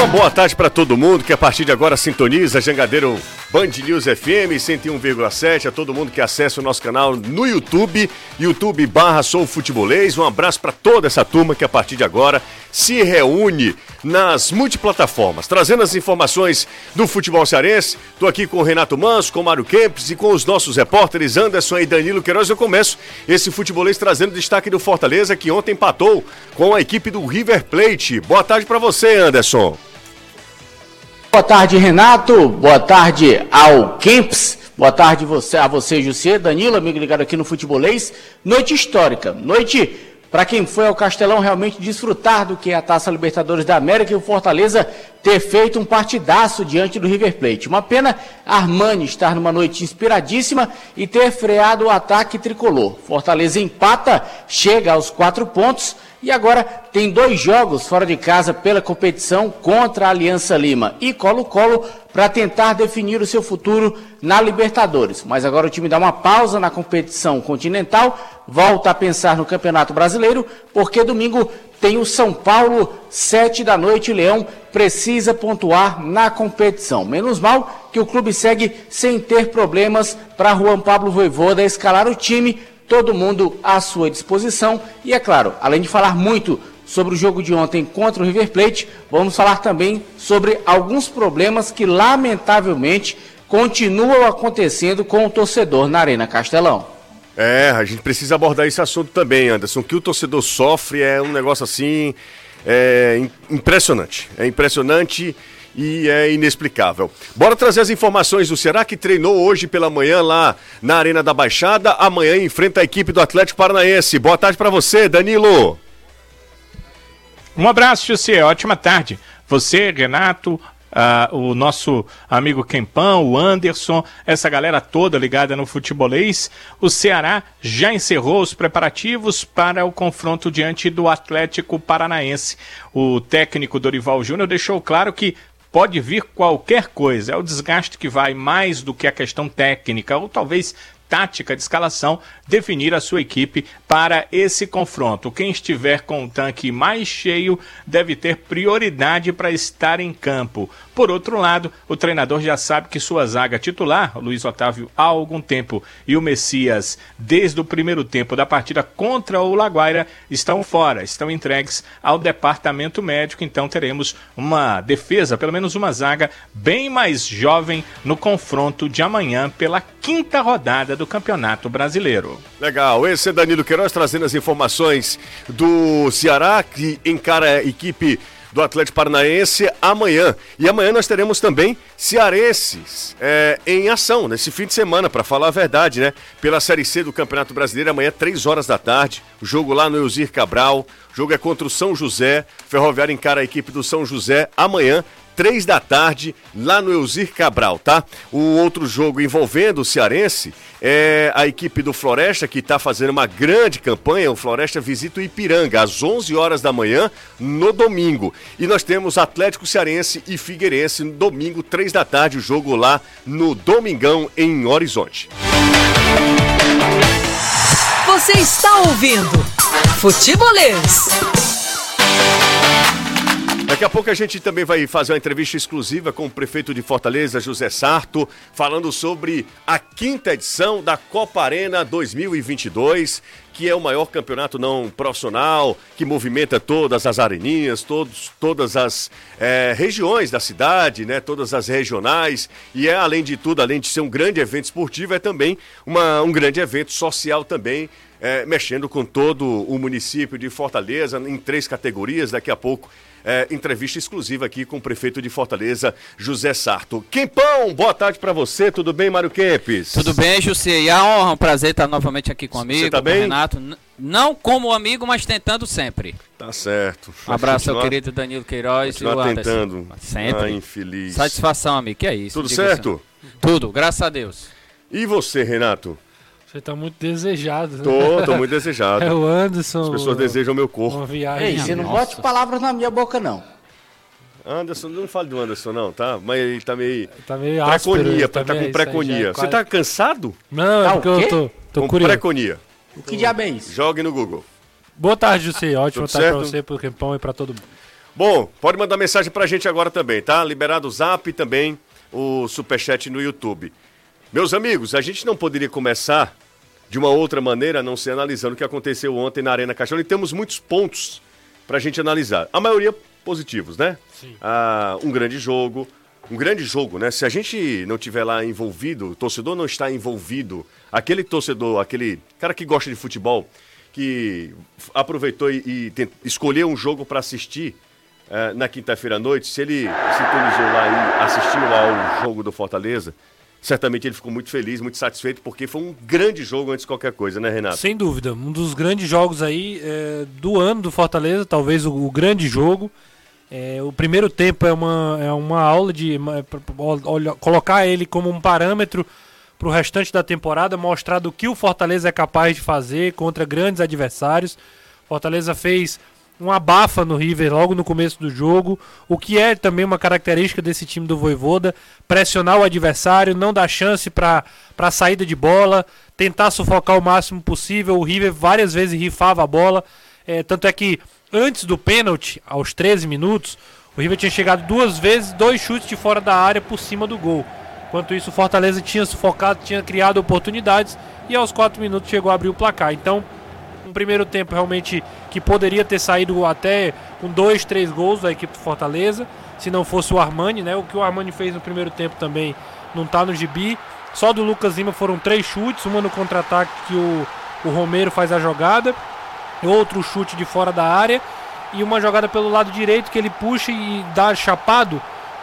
Uma boa tarde para todo mundo que a partir de agora sintoniza Jangadeiro Band News FM 101,7, a todo mundo que acessa o nosso canal no YouTube, YouTube barra Sou Futebolês. Um abraço para toda essa turma que a partir de agora se reúne nas multiplataformas, trazendo as informações do futebol cearense. Estou aqui com o Renato Manso, com o Mário Kempis e com os nossos repórteres Anderson e Danilo Queiroz. Eu começo esse futebolês trazendo destaque do Fortaleza, que ontem empatou com a equipe do River Plate. Boa tarde para você, Anderson. Boa tarde, Renato. Boa tarde ao Kempis. Boa tarde você, a você, José, Danilo, amigo ligado aqui no Futebolês. Noite histórica, noite para quem foi ao Castelão realmente desfrutar do que é a Taça Libertadores da América e o Fortaleza ter feito um partidaço diante do River Plate. Uma pena Armani estar numa noite inspiradíssima e ter freado o ataque tricolor. Fortaleza empata, chega aos quatro pontos e agora tem dois jogos fora de casa pela competição contra a Aliança Lima e Colo-Colo para tentar definir o seu futuro na Libertadores. Mas agora o time dá uma pausa na competição continental, volta a pensar no Campeonato Brasileiro, porque domingo tem o São Paulo, sete da noite, Leão precisa pontuar na competição. Menos mal que o clube segue sem ter problemas para Juan Pablo Voivoda escalar o time todo mundo à sua disposição. E é claro, além de falar muito sobre o jogo de ontem contra o River Plate, vamos falar também sobre alguns problemas que lamentavelmente continuam acontecendo com o torcedor na Arena Castelão. É, a gente precisa abordar esse assunto também, Anderson. O que o torcedor sofre é um negócio assim é, impressionante. É impressionante e é inexplicável. Bora trazer as informações do Ceará que treinou hoje pela manhã lá na Arena da Baixada. Amanhã enfrenta a equipe do Atlético Paranaense. Boa tarde para você, Danilo. Um abraço, José. Ótima tarde. Você, Renato, Uh, o nosso amigo Kempão, o Anderson, essa galera toda ligada no futebolês. O Ceará já encerrou os preparativos para o confronto diante do Atlético Paranaense. O técnico Dorival Júnior deixou claro que pode vir qualquer coisa. É o desgaste que vai mais do que a questão técnica, ou talvez tática de escalação, definir a sua equipe para esse confronto. Quem estiver com o tanque mais cheio deve ter prioridade para estar em campo. Por outro lado, o treinador já sabe que sua zaga titular, Luiz Otávio, há algum tempo, e o Messias, desde o primeiro tempo da partida contra o Laguaira, estão fora, estão entregues ao departamento médico. Então teremos uma defesa, pelo menos uma zaga, bem mais jovem no confronto de amanhã pela quinta rodada do Campeonato Brasileiro. Legal, esse é Danilo Queiroz trazendo as informações do Ceará, que encara a equipe do Atlético Paranaense amanhã. E amanhã nós teremos também cearenses é, em ação nesse fim de semana, para falar a verdade, né? Pela Série C do Campeonato Brasileiro, amanhã, 3 horas da tarde. O jogo lá no Eusir Cabral. Jogo é contra o São José. Ferroviário encara a equipe do São José amanhã, três da tarde, lá no Eusir Cabral, tá? O outro jogo envolvendo o Cearense é a equipe do Floresta, que está fazendo uma grande campanha. O Floresta visita o Ipiranga às 11 horas da manhã, no domingo. E nós temos Atlético Cearense e Figueirense no domingo, três da tarde, o jogo lá no Domingão, em Horizonte. Você está ouvindo Futebolês. Daqui a pouco a gente também vai fazer uma entrevista exclusiva com o prefeito de Fortaleza, José Sarto, falando sobre a quinta edição da Copa Arena 2022, que é o maior campeonato não profissional, que movimenta todas as areninhas, todos, todas as é, regiões da cidade, né, todas as regionais, e é, além de tudo, além de ser um grande evento esportivo, é também uma, um grande evento social também, é, mexendo com todo o município de Fortaleza, em três categorias, daqui a pouco é, entrevista exclusiva aqui com o prefeito de Fortaleza, José Sarto. Quempão, boa tarde para você, tudo bem, Mário Kempes? Tudo bem, José, e a honra, um prazer estar novamente aqui com o amigo, você tá bem? Renato. Não como amigo, mas tentando sempre. Tá certo. Um abraço ao querido Danilo Queiroz e o Anderson. tentando. Sempre. Ah, infeliz. Satisfação, amigo, que é isso. Tudo certo? Assim. Tudo, graças a Deus. E você, Renato? Você tá muito desejado. Né? Tô, tô muito desejado. É o Anderson. As pessoas desejam meu corpo. Uma viagem. Ei, você não bote palavras na minha boca, não. Anderson, não fale do Anderson, não, tá? Mas ele tá meio. Tá meio preconia, tá, tá com preconia. é Você tá cansado? Não, Tá é o porque eu tô, tô com curioso. preconia. O que diabo é isso? Jogue no Google. Boa tarde, José. Ótima Tudo tarde pra certo? você, pro Quempão e pra todo mundo. Bom, pode mandar mensagem pra gente agora também, tá? Liberado o zap e também o superchat no YouTube. Meus amigos, a gente não poderia começar de uma outra maneira, a não ser analisando o que aconteceu ontem na Arena Caixão. E temos muitos pontos pra gente analisar. A maioria positivos, né? Sim. Ah, um grande jogo. Um grande jogo, né? Se a gente não tiver lá envolvido, o torcedor não está envolvido, aquele torcedor, aquele cara que gosta de futebol, que aproveitou e, e escolheu um jogo para assistir eh, na quinta-feira à noite, se ele sintonizou lá e assistiu ao jogo do Fortaleza, certamente ele ficou muito feliz, muito satisfeito, porque foi um grande jogo antes de qualquer coisa, né, Renato? Sem dúvida, um dos grandes jogos aí é, do ano do Fortaleza, talvez o, o grande jogo. É, o primeiro tempo é uma, é uma aula de uma- pra- pra- olha- colocar ele como um parâmetro para o restante da temporada, mostrar do que o Fortaleza é capaz de fazer contra grandes adversários. Fortaleza fez uma abafa no River logo no começo do jogo, o que é também uma característica desse time do Voivoda, pressionar o adversário, não dar chance para a saída de bola, tentar sufocar o máximo possível. O River várias vezes rifava a bola, é, tanto é que antes do pênalti, aos 13 minutos, o River tinha chegado duas vezes, dois chutes de fora da área por cima do gol. Enquanto isso, o Fortaleza tinha sufocado, tinha criado oportunidades e aos 4 minutos chegou a abrir o placar. Então, um primeiro tempo realmente que poderia ter saído até com dois, três gols da equipe do Fortaleza, se não fosse o Armani, né? O que o Armani fez no primeiro tempo também não tá no gibi. Só do Lucas Lima foram três chutes, uma no contra-ataque que o, o Romero faz a jogada, outro chute de fora da área e uma jogada pelo lado direito que ele puxa e dá chapado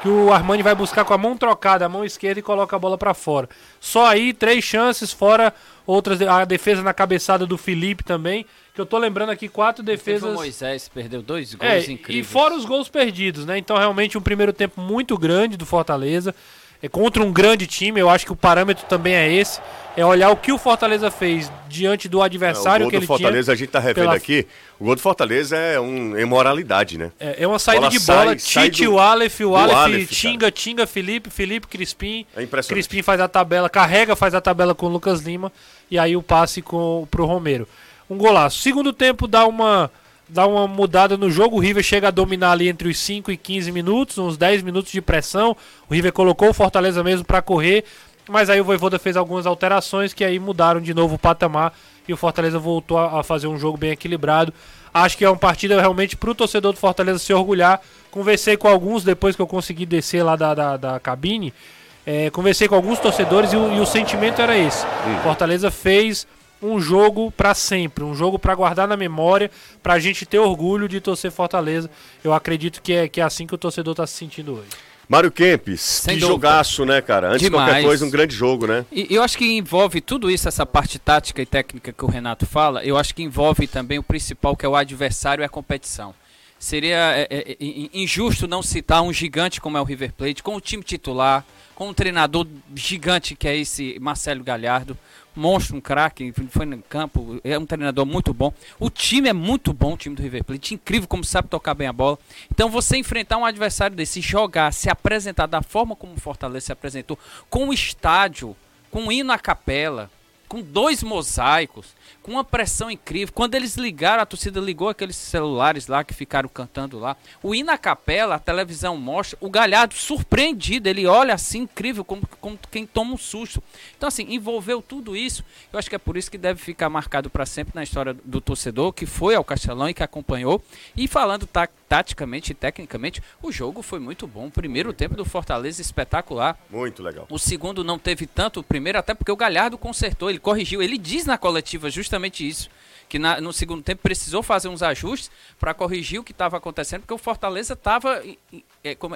que o Armani vai buscar com a mão trocada, a mão esquerda e coloca a bola pra fora. Só aí três chances, fora outras a defesa na cabeçada do Felipe também, que eu tô lembrando aqui quatro Teve o defesas Moisés, perdeu dois gols é, incríveis. e fora os gols perdidos, né? Então, realmente, um primeiro tempo muito grande do Fortaleza. É contra um grande time, eu acho que o parâmetro também é esse. É olhar o que o Fortaleza fez diante do É, o adversário gol que do ele Fortaleza, a gente tá revendo pela- aqui, o gol do Fortaleza é um imoralidade, né? tinha. É, é uma saída Bola de sai- bola. sai Tite, do- o Aleph, o do Aleph, Aleph, Tinga, Tinga, Felipe, Felipe, Crispim. É impressionante. Crispim faz a tabela, carrega, faz a tabela com o Lucas Lima. E aí o passe com, pro Romero. Um golaço. Segundo tempo dá uma, dá uma mudada no jogo. O River chega a dominar ali entre os 5 e 15 minutos, uns 10 minutos de pressão. O River colocou o Fortaleza mesmo para correr. Mas aí o Voivoda fez algumas alterações que aí mudaram de novo o patamar. E o Fortaleza voltou a, fazer um jogo bem equilibrado. Acho que é uma partida realmente pro torcedor do Fortaleza se orgulhar. Conversei com alguns depois que eu consegui descer lá da, da, da cabine. É, conversei com alguns torcedores e o, e o sentimento era esse. Fortaleza fez um jogo pra sempre, um jogo pra guardar na memória, pra gente ter orgulho de torcer Fortaleza. Eu acredito que é, que é assim que o torcedor tá se sentindo hoje. Mário Kempes, Sem que dúvida. jogaço, né, cara? Antes de qualquer Demais. coisa, um grande jogo, né? E eu acho que envolve tudo isso, essa parte tática e técnica que o Renato fala, eu acho que envolve também o principal, que é o adversário e a competição. Seria é, é, é, injusto não citar um gigante como é o River Plate, com o time titular, com um treinador gigante que é esse Marcelo Galhardo, monstro, um craque, foi no campo, é um treinador muito bom. O time é muito bom, o time do River Plate, incrível como sabe tocar bem a bola. Então você enfrentar um adversário desse, jogar, se apresentar da forma como o Fortaleza se apresentou, com o estádio, com o hino à capela, com dois mosaicos, com uma pressão incrível. Quando eles ligaram, a torcida ligou aqueles celulares lá que ficaram cantando lá. O à capela, a televisão mostra, o Galhardo surpreendido, ele olha assim, incrível, como, como quem toma um susto. Então, assim, envolveu tudo isso. Eu acho que é por isso que deve ficar marcado para sempre na história do torcedor, que foi ao Castelão e que acompanhou. E falando ta taticamente e tecnicamente, o jogo foi muito bom. O primeiro tempo do Fortaleza espetacular. Muito legal. O segundo não teve tanto o primeiro, até porque o Galhardo consertou, ele corrigiu. Ele diz na coletiva justamente isso. Que na- no segundo tempo precisou fazer uns ajustes para corrigir o que estava acontecendo, porque o Fortaleza estava.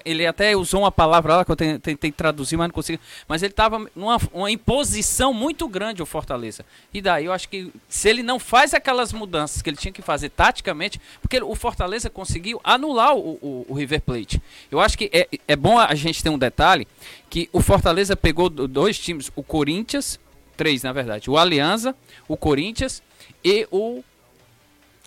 Ele até usou uma palavra lá que eu ten- tentei traduzir, mas não consigo. Mas ele estava numa uma imposição muito grande, o Fortaleza. E daí eu acho que se ele não faz aquelas mudanças que ele tinha que fazer taticamente, porque o Fortaleza conseguiu anular o, o- o River Plate. Eu acho que é, é bom a gente ter um detalhe que o Fortaleza pegou do- dois times, o Corinthians, três na verdade, o Alianza, o Corinthians e o,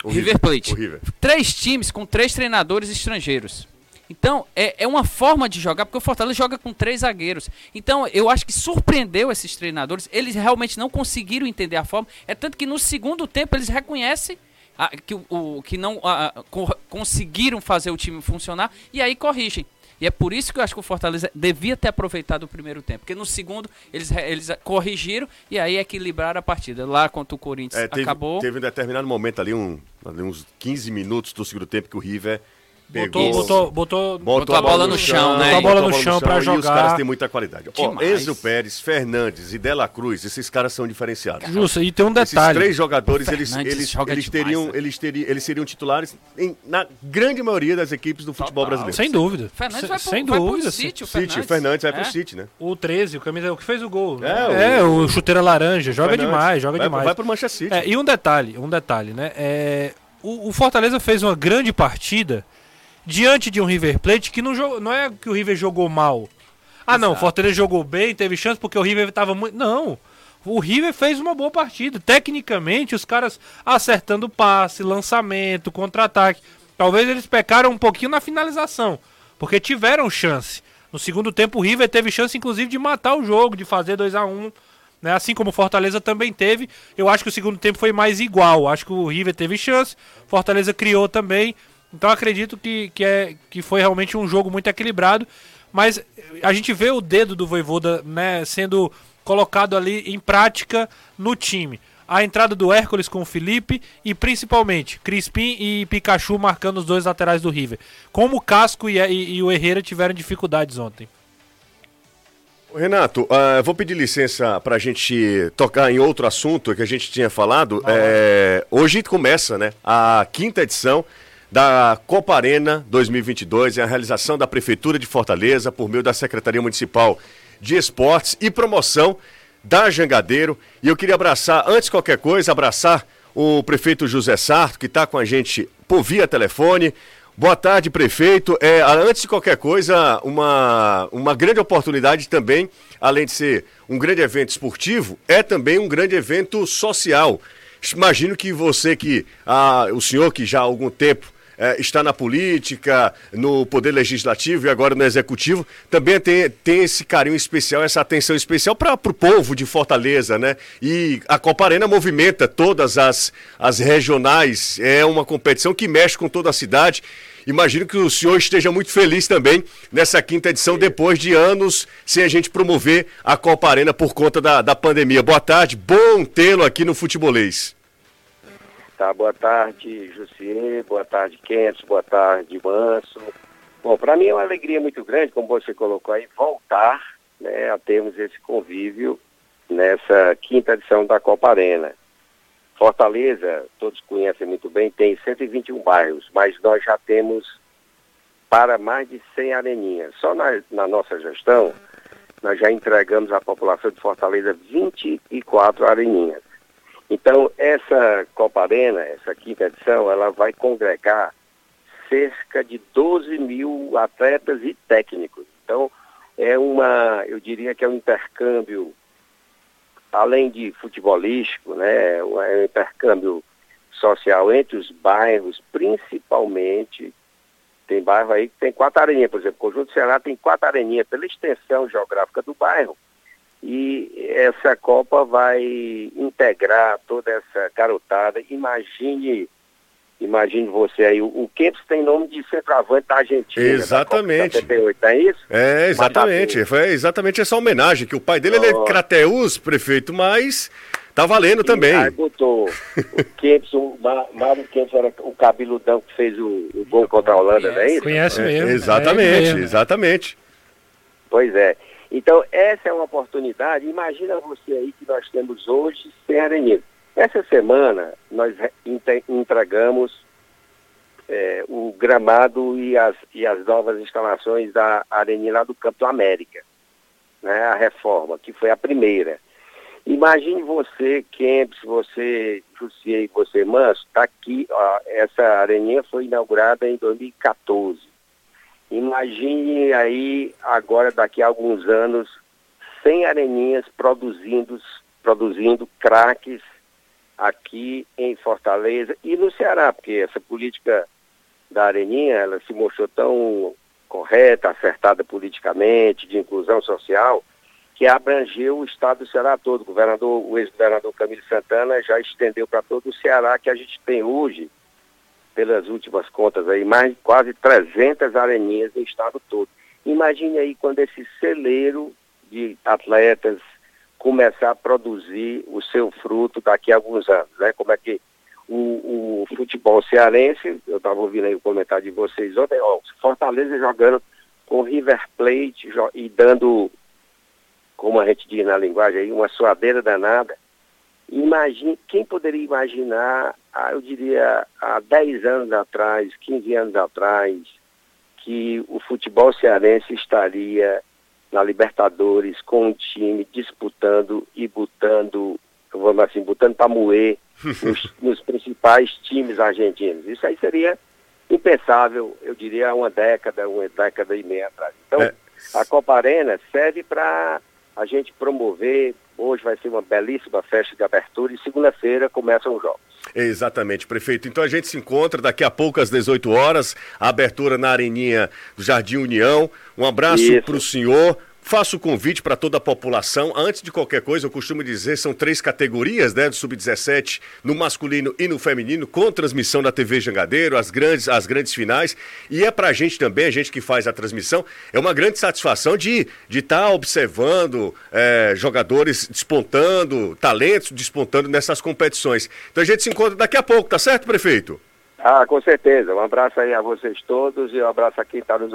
O River Plate. O River. Três times com três treinadores estrangeiros. Então, é, é uma forma de jogar, porque o Fortaleza joga com três zagueiros. Então, eu acho que surpreendeu esses treinadores. Eles realmente não conseguiram entender a forma. É tanto que no segundo tempo eles reconhecem a, que, o, que não a, co conseguiram fazer o time funcionar e aí corrigem. E é por isso que eu acho que o Fortaleza devia ter aproveitado o primeiro tempo. Porque no segundo eles, eles corrigiram e aí equilibraram a partida. Lá contra o Corinthians É, teve, acabou. teve um determinado momento ali, um, ali uns 15 minutos do segundo tempo que o River Botou, botou, botou, Botou a bola no chão, né? Botou a bola no chão pra E os jogar. caras têm muita qualidade. Ó. Enzo Pérez, Fernandes e Dela Cruz, esses caras são diferenciados. Justo, e tem um Esses detalhe. três jogadores, eles, eles, joga eles, demais, teriam, né? eles, teriam, eles seriam titulares em- na grande maioria das equipes do futebol Total. brasileiro. Sem dúvida. Fernandes sem, vai pro, sem vai pro dúvida. City, o City, Fernandes. o Fernandes vai pro É. City, né? O 13, o camisa, o que fez o gol. né? É, É, o- o, chuteira laranja, joga Fernandes. demais, joga vai, demais. Vai pro Manchester City. É, e um detalhe, um detalhe, né? É, o, o Fortaleza fez uma grande partida diante de um River Plate que não, jogou, não é que o River jogou mal. Ah, não, o Fortaleza jogou bem, teve chance porque o River estava muito. Não. O River fez uma boa partida. Tecnicamente, os caras acertando passe, lançamento, contra-ataque. Talvez eles pecaram um pouquinho na finalização, porque tiveram chance. No segundo tempo, o River teve chance, inclusive, de matar o jogo, de fazer 2 a 1 né? Assim como o Fortaleza também teve. Eu acho que o segundo tempo foi mais igual. Acho que o River teve chance, Fortaleza criou também. Então acredito que, que, é, que foi realmente um jogo muito equilibrado. Mas a gente vê o dedo do Voivoda né, sendo colocado ali em prática no time. A entrada do Hércules com o Felipe e principalmente Crispim e Pikachu marcando os dois laterais do River. Como o Casco e, e- e o Herrera tiveram dificuldades ontem. Renato, ah, vou pedir licença para a gente tocar em outro assunto que a gente tinha falado. É, hoje começa né, a quinta edição da Copa Arena 2022, é a realização da Prefeitura de Fortaleza por meio da Secretaria Municipal de Esportes e Promoção da Jangadeiro. E eu queria abraçar, antes de qualquer coisa, abraçar o prefeito José Sarto, que está com a gente por via telefone. Boa tarde, prefeito. É, antes de qualquer coisa, uma, uma grande oportunidade também, além de ser um grande evento esportivo, é também um grande evento social. Imagino que você que, ah, o senhor que já há algum tempo eh, está na política, no poder legislativo e agora no executivo, também tem, tem esse carinho especial, essa atenção especial para o povo de Fortaleza, né? E a Copa Arena movimenta todas as, as regionais, é uma competição que mexe com toda a cidade. Imagino que o senhor esteja muito feliz também nessa quinta edição, depois de anos sem a gente promover a Copa Arena por conta da, da pandemia. Boa tarde, bom tê-lo aqui no Futebolês. Tá, boa tarde, Jussier, boa tarde, Kents, boa tarde, Manso. Bom, para mim é uma alegria muito grande, como você colocou aí, voltar né, a termos esse convívio nessa quinta edição da Copa Arena. Fortaleza, todos conhecem muito bem, tem 121 bairros, mas nós já temos para mais de 100 areninhas. Só na, na nossa gestão, nós já entregamos à população de Fortaleza 24 areninhas. Então, essa Copa Arena, essa quinta edição, ela vai congregar cerca de 12 mil atletas e técnicos. Então, é uma, eu diria que é um intercâmbio, além de futebolístico, né, é um intercâmbio social entre os bairros, principalmente, tem bairro aí que tem quatro areninhas, por exemplo, o Conjunto Ceará tem quatro areninhas pela extensão geográfica do bairro, e essa Copa vai integrar toda essa garotada. Imagine, imagine você aí, o, o Kempis tem nome de centroavante da Argentina. Exatamente. Da Copa 78, não é isso? É, exatamente. Mas Foi exatamente essa homenagem, que o pai dele ele é. Crateus, prefeito, mas tá valendo também. Aí botou o Kempis, o Mário Kempis era o cabeludão que fez o, o gol contra a Holanda, não é isso? Conhece É, mesmo. exatamente, é mesmo. exatamente. Pois é. Então, essa é uma oportunidade. Imagina você aí que nós temos hoje sem arenismo. Essa semana, nós entregamos eh, o gramado e as, e as novas instalações da areninha lá do Campo América. Né, a reforma, que foi a primeira. Imagine você, Kempis, você, Jussier e você, Manso, tá aqui, ó, essa areninha foi inaugurada em 2014. Imagine aí, agora, daqui a alguns anos, 100 areninhas produzindo, produzindo craques aqui em Fortaleza e no Ceará, porque essa política da areninha, ela se mostrou tão correta, acertada politicamente, de inclusão social, que abrangeu o estado do Ceará todo. O, governador, o ex-governador Camilo Santana já estendeu para todo o Ceará, que a gente tem hoje, pelas últimas contas aí, mais quase 300 areninhas no estado todo. Imagine aí quando esse celeiro de atletas começar a produzir o seu fruto daqui a alguns anos, né? Como é que o, o futebol cearense, eu estava ouvindo aí o comentário de vocês ontem, ó, Fortaleza jogando com River Plate e dando, como a gente diz na linguagem aí, uma suadeira danada. Imagine, quem poderia imaginar, ah, eu diria, há 10 anos atrás, 15 anos atrás, que o futebol cearense estaria na Libertadores com um time disputando e botando, vamos assim, botando para moer nos, nos, principais times argentinos. Isso aí seria impensável, eu diria, uma década, uma década e meia atrás. Então, é. a Copa Arena serve para a gente promover. Hoje vai ser uma belíssima festa de abertura e segunda-feira começam os jogos. Exatamente, prefeito. Então a gente se encontra daqui a pouco às 18 horas, a abertura na Areninha do Jardim União. Um abraço para o senhor. Faço o convite para toda a população. Antes de qualquer coisa, eu costumo dizer, são três categorias, né, do sub-17, no masculino e no feminino, com transmissão da TV Jangadeiro, as grandes, as grandes finais. E é para a gente também, a gente que faz a transmissão, é uma grande satisfação de estar de tá observando é, jogadores despontando, talentos despontando nessas competições. Então a gente se encontra daqui a pouco, tá certo, prefeito? Ah, com certeza. Um abraço aí a vocês todos e um abraço a quem está nos.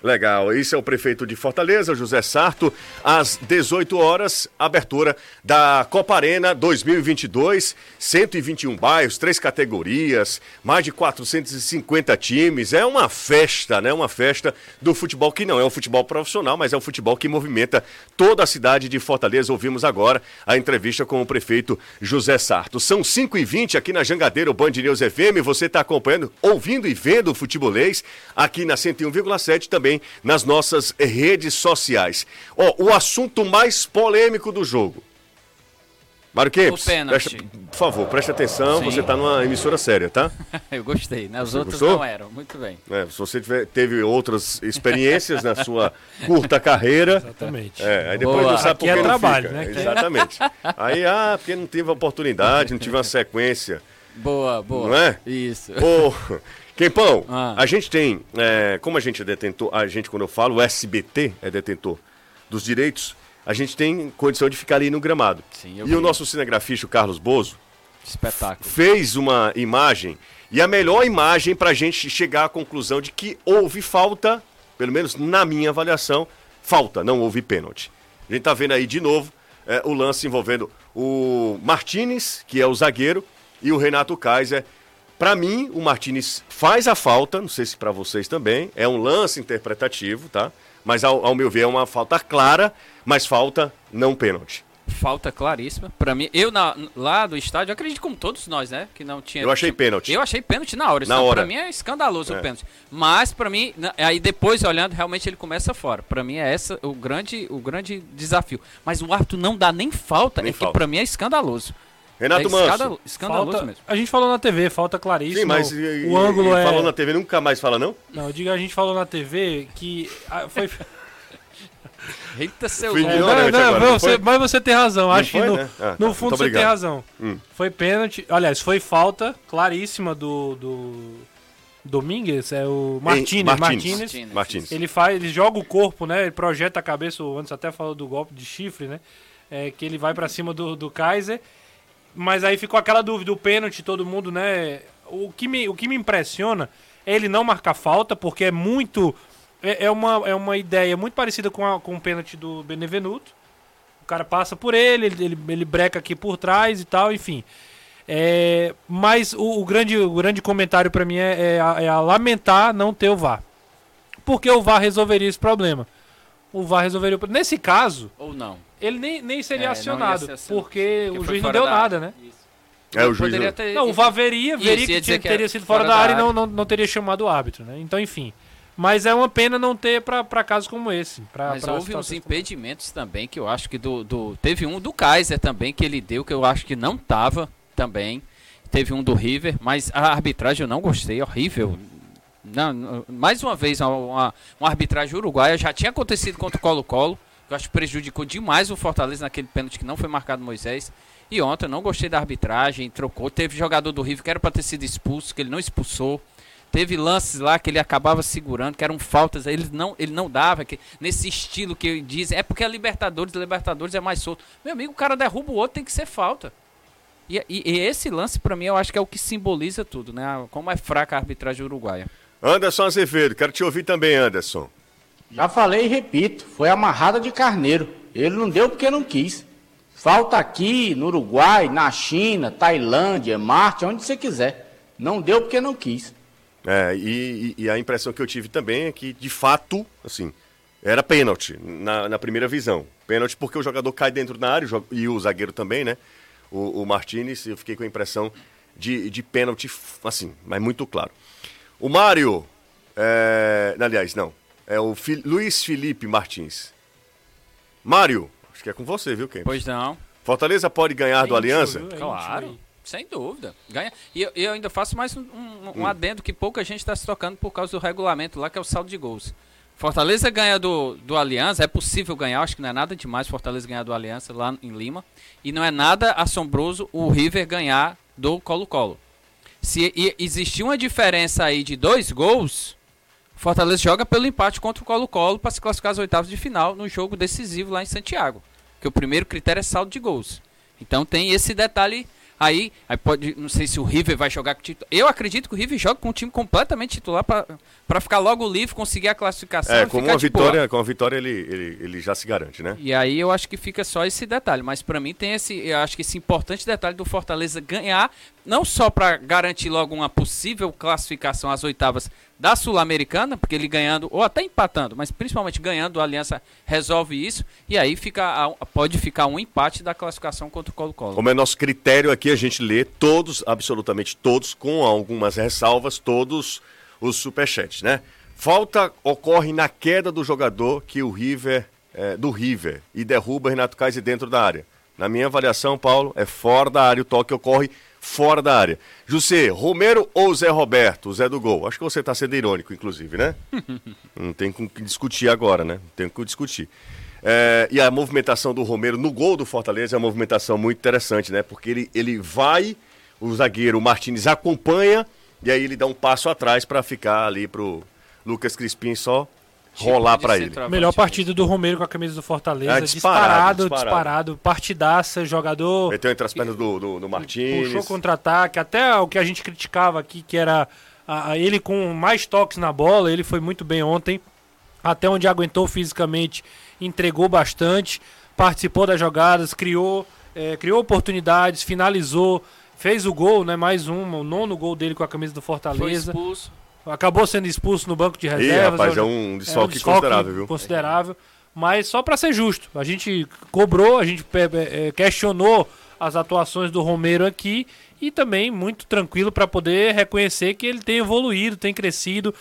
Legal, esse é o prefeito de Fortaleza, José Sarto, às 18 horas, abertura da Copa Arena 2022, 121 bairros, três categorias, mais de 450 times, é uma festa, né? Uma festa do futebol que não é um futebol profissional, mas é um futebol que movimenta toda a cidade de Fortaleza. Ouvimos agora a entrevista com o prefeito José Sarto. São 5h20 aqui na Jangadeiro Band News FM, você está acompanhando, ouvindo e vendo o futebolês aqui na 101,7 também nas nossas redes sociais. Ó, o assunto mais polêmico do jogo. Mário Kempis, presta, por favor, preste atenção, Sim. você está numa emissora séria, tá? Eu gostei, né? Os você outros gostou? não eram, muito bem. É, se você tiver, teve outras experiências na sua curta carreira... Exatamente. É, aí depois Boa. não sabe Aqui por que é trabalho, fica. né? Exatamente. aí, ah, porque não teve oportunidade, não tive uma sequência. Boa, boa. Não é? Isso. Ô, Quempão, ah. a gente tem, é, como a gente é detentor, a gente, quando eu falo, o SBT é detentor dos direitos, a gente tem condição de ficar ali no gramado. Sim, e vi. o nosso cinegrafista, o Carlos Bozo, Espetáculo. fez uma imagem, e a melhor imagem para a gente chegar à conclusão de que houve falta, pelo menos na minha avaliação, falta, não houve pênalti. A gente tá vendo aí de novo é, o lance envolvendo o Martinez, que é o zagueiro, e o Renato Kaiser, para mim, o Martinez faz a falta, não sei se para vocês também, é um lance interpretativo, tá? Mas ao, ao, meu ver é uma falta clara, mas falta não pênalti. Falta claríssima. Para mim, eu na, lá do estádio, acredito como todos nós, né, que não tinha Eu achei pênalti. Eu achei pênalti na hora. Na hora. Para mim é escandaloso é. o pênalti. Mas para mim, aí depois olhando, realmente ele começa fora. Para mim é essa o grande o grande desafio. Mas o árbitro não dá nem falta, nem é falta. que para mim é escandaloso. Renato é Manso. Escandaloso falta, mesmo. A gente falou na TV, falta claríssimo. Sim, mas e, o ângulo é. Falou na TV, nunca mais fala, não? Não, eu digo, a gente falou na TV que. foi. Eita, seu é, não, não, não, você, Mas você tem razão. Acho foi, que no, né? ah, no tá, fundo você tem razão. Hum. Foi pênalti. Aliás, foi falta claríssima do. do... Domingues, é o Martinez, Martinez. Martinez. Martinez. Ele faz, ele joga o corpo, né? Ele projeta a cabeça, o antes até falou do golpe de chifre, né? É, que ele vai para cima do, do Kaiser mas aí ficou aquela dúvida, o pênalti, todo mundo, né? O que me, o que me impressiona é ele não marcar falta, porque é muito. É, é uma, é uma ideia muito parecida com, a, com o pênalti do Benevenuto. O cara passa por ele, ele, ele, ele breca aqui por trás e tal, enfim. É, mas o, o, grande, o grande comentário para mim é, é, a, é a lamentar não ter o VAR. Porque o VAR resolveria esse problema. O VAR resolveria. Nesse caso. Ou não ele nem, nem seria é, acionado, porque, porque o juiz não deu nada, né? Isso. É, o juiz não... Ter... não, o VAR veria, veria Isso, que, tinha, que teria sido fora, fora da, área, área e não, não, não teria chamado o árbitro, né? Então, enfim. Mas é uma pena não ter para casos como esse. Pra, Mas pra houve uns impedimentos também que eu acho que do, do. Teve um do Kaiser também que ele deu, que eu acho que não tava também. Teve um do River, mas a arbitragem eu não gostei, horrível. Não, mais uma vez, uma, uma, uma arbitragem uruguaia já tinha acontecido contra o Colo-Colo Eu acho que prejudicou demais o Fortaleza naquele pênalti que não foi marcado Moisés. E ontem eu não gostei da arbitragem, trocou. Teve jogador do River que era para ter sido expulso, que ele não expulsou. Teve lances lá que ele acabava segurando, que eram faltas, ele não, ele não dava, que, nesse estilo que dizem. É porque a Libertadores, a Libertadores é mais solto. Meu amigo, o cara derruba o outro, tem que ser falta. E, e- e esse lance, pra mim, eu acho que é o que simboliza tudo, né? Como é fraca a arbitragem uruguaia. Anderson Azevedo, quero te ouvir também, Anderson. Já falei e repito, foi amarrada de carneiro. Ele não deu porque não quis. Falta aqui, no Uruguai, na China, Tailândia, Marte, onde você quiser. Não deu porque não quis. É, e, e- a impressão que eu tive também é que, de fato, assim, era pênalti na, na primeira visão. Pênalti porque o jogador cai dentro da área e o zagueiro também, né? O, o Martinez, eu fiquei com a impressão de, de pênalti, assim, mas muito claro. O Mário, é, aliás, não, é o Fi- Luiz Felipe Martins. Mário, acho que é com você, viu, Ken? Pois não. Fortaleza pode ganhar do Aliança? Claro, sem dúvida. Ganha. E eu, eu ainda faço mais um, um- Hum. um adendo que pouca gente está se tocando por causa do regulamento lá, que é o saldo de gols. Fortaleza ganha do, do Aliança, é possível ganhar, acho que não é nada demais Fortaleza ganhar do Aliança lá em Lima. E não é nada assombroso o River ganhar do Colo-Colo. Se e- existir uma diferença aí de dois gols, Fortaleza joga pelo empate contra o Colo-Colo para se classificar às oitavas de final no jogo decisivo lá em Santiago. Que o primeiro critério é saldo de gols. Então tem esse detalhe aí. Aí pode, não sei se o River vai jogar com titular. Eu acredito que o River joga com um time completamente titular para ficar logo livre, conseguir a classificação. É, com uma boa. vitória, com a vitória ele, ele, ele já se garante, né? E aí eu acho que fica só esse detalhe, mas pra mim tem esse, eu acho que esse importante detalhe do Fortaleza ganhar, não só pra garantir logo uma possível classificação às oitavas da Sul-Americana, porque ele ganhando ou até empatando, mas principalmente ganhando, a Aliança resolve isso e aí fica pode ficar um empate da classificação contra o Colo-Colo. Como é nosso critério aqui, a gente lê todos, absolutamente todos, com algumas ressalvas, todos os superchats, né? Falta ocorre na queda do jogador que o River, é, do River, e derruba Renato Kaiser dentro da área. Na minha avaliação, Paulo, é fora da área, o toque ocorre fora da área. José, Romero ou Zé Roberto, o Zé do Gol? Acho que você está sendo irônico, inclusive, né? Não tem com o que discutir agora, né? Não tem o que discutir. É, e a movimentação do Romero no gol do Fortaleza é uma movimentação muito interessante, né? Porque ele, ele vai, o zagueiro Martinez acompanha, e aí ele dá um passo atrás para ficar ali pro Lucas Crispim só rolar de para ele. Melhor partida do Romero com a camisa do Fortaleza. É, disparado, disparado, disparado. disparado, Partidaça, jogador. Meteu entre as pernas do, do, do Martinez. Puxou contra-ataque. Até o que a gente criticava aqui, que era a- a ele com mais toques na bola. Ele foi muito bem ontem. Até onde aguentou fisicamente, entregou bastante. Participou das jogadas, criou, eh, criou oportunidades, finalizou. Fez o gol, né? Mais um, o nono gol dele com a camisa do Foi Fortaleza. expulso. Acabou sendo expulso no banco de Ih, reservas. rapaz, é Eu- um é desfalque considerável, viu? Considerável. Mas só para ser justo, a gente cobrou, a gente eh, questionou as atuações do Romero aqui e também muito tranquilo para poder reconhecer que ele tem evoluído, tem crescido.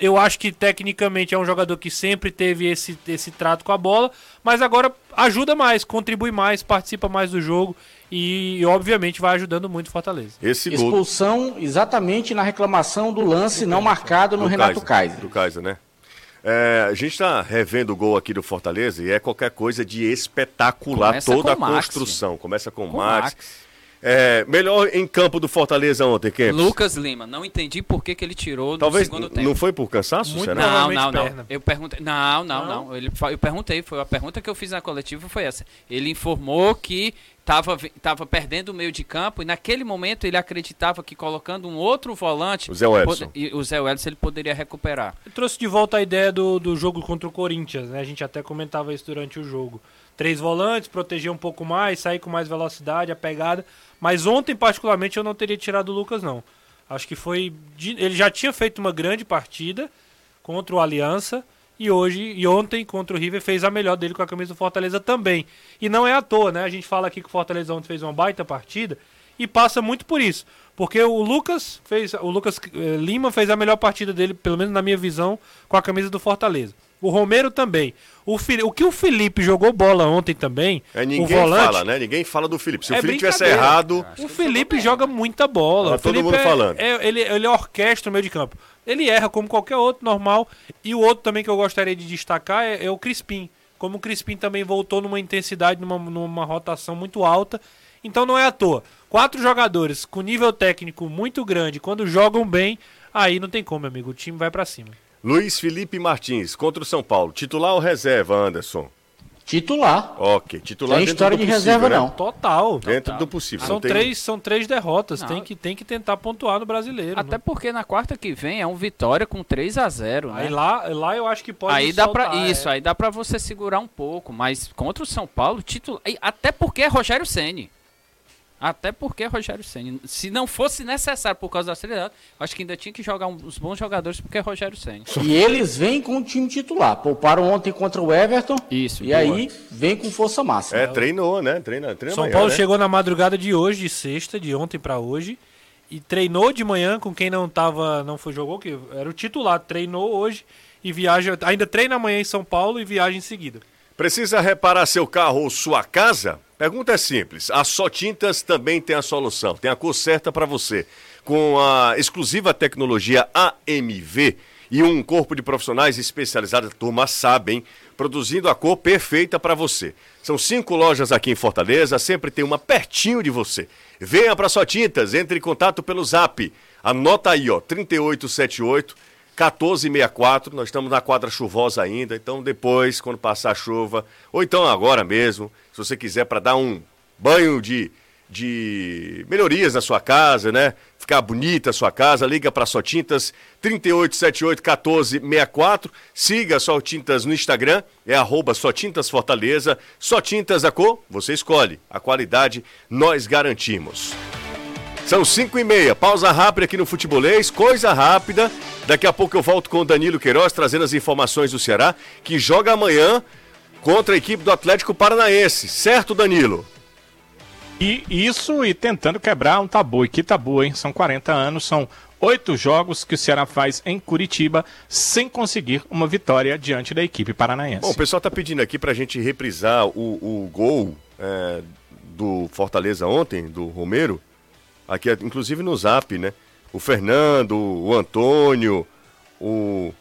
Eu acho que tecnicamente é um jogador que sempre teve esse, esse trato com a bola, mas agora ajuda mais, contribui mais, participa mais do jogo e, obviamente vai ajudando muito o Fortaleza. Esse gol Expulsão exatamente na reclamação do lance não marcado no do Renato Kaiser. Do Kaiser, né? É, a gente está revendo o gol aqui do Fortaleza e é qualquer coisa de espetacular Começa toda a com o Max, construção. Começa com o Com Max. Max. É, melhor em campo do Fortaleza ontem, Kempis? Lucas Lima, não entendi por que, que ele tirou Talvez no segundo tempo. não foi por cansaço, Muito será? não. Não, não, não. perna. Eu perguntei. Não, não, não. Ele, fa- eu perguntei, foi a pergunta que eu fiz na coletiva foi essa. Ele informou que estava tava perdendo o meio de campo e naquele momento ele acreditava que colocando um outro volante, O Zé Wellison. e o Zé Wellison ele poderia recuperar. Eu trouxe de volta a ideia do, do jogo contra o Corinthians, né? A gente até comentava isso durante o jogo. Três volantes, proteger um pouco mais, sair com mais velocidade, a pegada. Mas ontem, particularmente, eu não teria tirado o Lucas, não. Acho que foi. Ele já tinha feito uma grande partida contra o Aliança. E hoje, e ontem, contra o River, fez a melhor dele com a camisa do Fortaleza também. E não é à toa, né? A gente fala aqui que o Fortaleza ontem fez uma baita partida e passa muito por isso. Porque o Lucas fez. O Lucas eh, Lima fez a melhor partida dele, pelo menos na minha visão, com a camisa do Fortaleza. O Romero também. O, o que o Felipe jogou bola ontem também. É, o ninguém volante, fala, né? Ninguém fala do Felipe. Se É o Felipe tivesse errado, O Felipe joga muita bola. Tá o todo Felipe mundo é- falando. é- ele, ele orquestra o meio de campo. Ele erra como qualquer outro, normal. E o outro também que eu gostaria de destacar é, é o Crispim. como o Crispim também voltou numa intensidade, numa, numa rotação muito alta. Então não é à toa. Quatro jogadores com nível técnico muito grande, quando jogam bem, aí não tem como, meu amigo. O time vai pra cima. Luiz Felipe Martins, contra o São Paulo. Titular ou reserva, Anderson? Titular. Ok, titular Tem dentro história do de possível, reserva, né? não. Total. Dentro do possível. São, não tem- três, são três derrotas. Não. Tem que, tem que tentar pontuar no brasileiro. Até né? porque na quarta que vem é um vitória com 3 a 0 né? Aí lá, lá eu acho que pode Aí dá pra soltar, isso, é. aí dá pra você segurar um pouco, mas contra o São Paulo, título, e até porque é Rogério Ceni. Até porque Rogério Ceni. Se não fosse necessário por causa da seriedade, acho que ainda tinha que jogar uns bons jogadores porque é Rogério Ceni. E eles vêm com o time titular. Pouparam ontem contra o Everton. Isso, E boa. aí vem com força máxima. É, treinou, né? Treina, treina São amanhã, Paulo né? chegou na madrugada de hoje, de sexta, de ontem pra hoje, e treinou de manhã com quem não tava, não foi jogou, que era o titular, treinou hoje e viaja, ainda treina amanhã em São Paulo e viaja em seguida. Precisa reparar seu carro ou sua casa? Pergunta é simples. A Só Tintas também tem a solução. Tem a cor certa para você. Com a exclusiva tecnologia AMV e um corpo de profissionais especializados, turma sabe, hein? Produzindo a cor perfeita para você. São cinco lojas aqui em Fortaleza, sempre tem uma pertinho de você. Venha para Só Tintas, entre em contato pelo zap. Anota aí, ó, 3878 1464, nós estamos na quadra chuvosa ainda, então depois, quando passar a chuva, ou então agora mesmo, se você quiser para dar um banho de, de melhorias na sua casa, né? Ficar bonita a sua casa, liga para Só Tintas 38781464, siga Só Tintas no Instagram, é arroba Só Tintas Fortaleza, Só Tintas a cor, você escolhe, a qualidade nós garantimos. São 5 e meia, pausa rápida aqui no Futebolês, coisa rápida. Daqui a pouco eu volto com o Danilo Queiroz trazendo as informações do Ceará, que joga amanhã contra a equipe do Atlético Paranaense. Certo, Danilo? E isso e tentando quebrar um tabu. E que tabu, hein? São 40 anos, são oito jogos que o Ceará faz em Curitiba sem conseguir uma vitória diante da equipe paranaense. Bom, o pessoal tá pedindo aqui pra gente reprisar o, o gol é, do Fortaleza ontem, do Romero. Aqui, inclusive no zap, né? O Fernando, o Antônio, o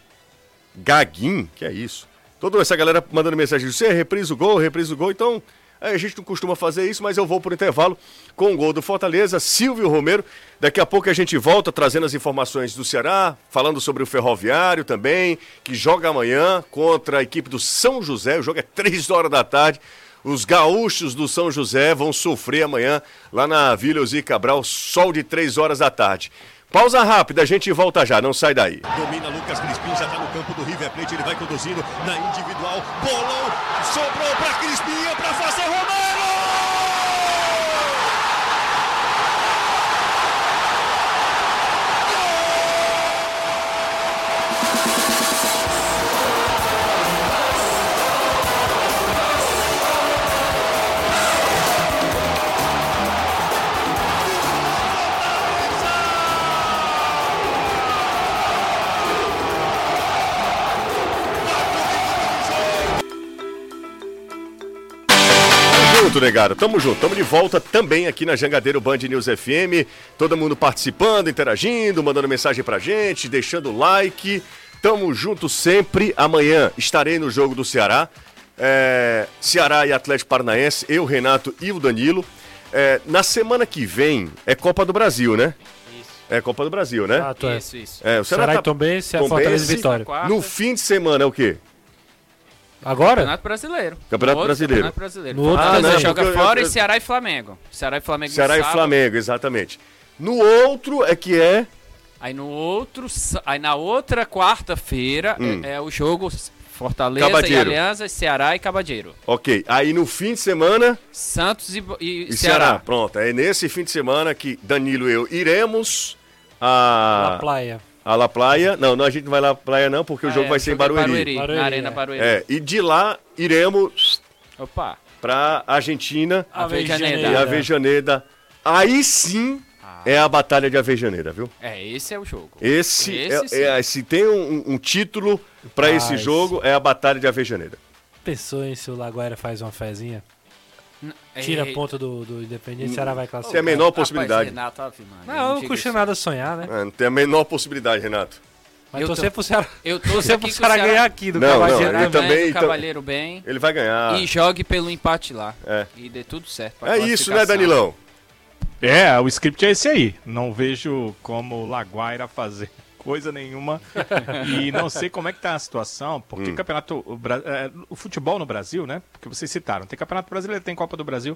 Gaguin, que é isso. Toda essa galera mandando mensagem, você reprisa o gol, reprisa o gol, então a gente não costuma fazer isso, mas eu vou por intervalo com o gol do Fortaleza, Silvio Romero. Daqui a pouco a gente volta trazendo as informações do Ceará, falando sobre o Ferroviário também, que joga amanhã contra a equipe do São José. O jogo é 3 horas da tarde. Os gaúchos do São José vão sofrer amanhã lá na Vila Osir Cabral, sol de 3 horas da tarde. Pausa rápida, a gente volta já, não sai daí. Domina Lucas Crispim, já tá no campo do River Plate, ele vai conduzindo na individual. Bolão, sobrou pra Crispim, é pra fazer junto, negado. Tamo junto. Tamo de volta também aqui na Jangadeiro Band News FM. Todo mundo participando, interagindo, mandando mensagem pra gente, deixando like. Tamo junto sempre. Amanhã estarei no jogo do Ceará. É, Ceará e Atlético Paranaense. Eu, Renato e o Danilo. É, na semana que vem é Copa do Brasil, né? Isso. É Copa do Brasil, né? Exato, é. Isso, isso. É, o Ceará Ceará tá... e Tombense, a Tombense, Fortaleza e Vitória. No fim de semana é o quê? Agora? Campeonato Brasileiro. Campeonato outro Brasileiro. Campeonato Brasileiro. No outro Fortaleza também. joga Eu- eu- fora eu- e Ceará e Flamengo. Ceará e Flamengo Ceará e sábado. Flamengo, exatamente. No outro é que é Aí no outro, aí na outra quarta-feira Hum. é, é o jogo Fortaleza Cabadeiro. e Aliança, Ceará e Cabadeiro. Ok. Aí no fim de semana Santos e, e E Ceará. Ceará. Pronto, é nesse fim de semana que Danilo e eu iremos a, Na praia. A La Praia. Não, não, a gente não vai lá pra praia não, porque o Ah, jogo é, vai ser em Barueri. Barueri, Na Arena é. Barueri. É, e de lá iremos Opa. pra Argentina Avejaneda. e Avejaneda. Aí sim é a Batalha de Avejaneda, viu? É, esse é o jogo. Esse, Esse é, é- se tem um, um título pra esse jogo, é a Batalha de Avejaneda. Pensou em se o Laguaira faz uma fezinha? Tira é- a ponta do, do Independente, Ceará vai Tem a classificar. menor Rapaz, possibilidade. Renato, Ave Maria, Não, não diga custa nada sonhar, né? Ah, Não tem a menor possibilidade, Renato. Mas Eu torcer tô- pro Ceará, Eu torcer pro o Ceará ganhar aqui do Não, não, Cavageiro. ele também- então- Cavaleiro bem. Ele vai ganhar. E jogue pelo empate lá. É. E dê tudo certo. É isso, né. Danilão? É, o script é esse aí. Não vejo como o Laguaira fazer coisa nenhuma. e não sei como é que tá a situação, porque o campeonato. O, é, o futebol no Brasil, né? Porque vocês citaram, tem campeonato brasileiro, tem Copa do Brasil.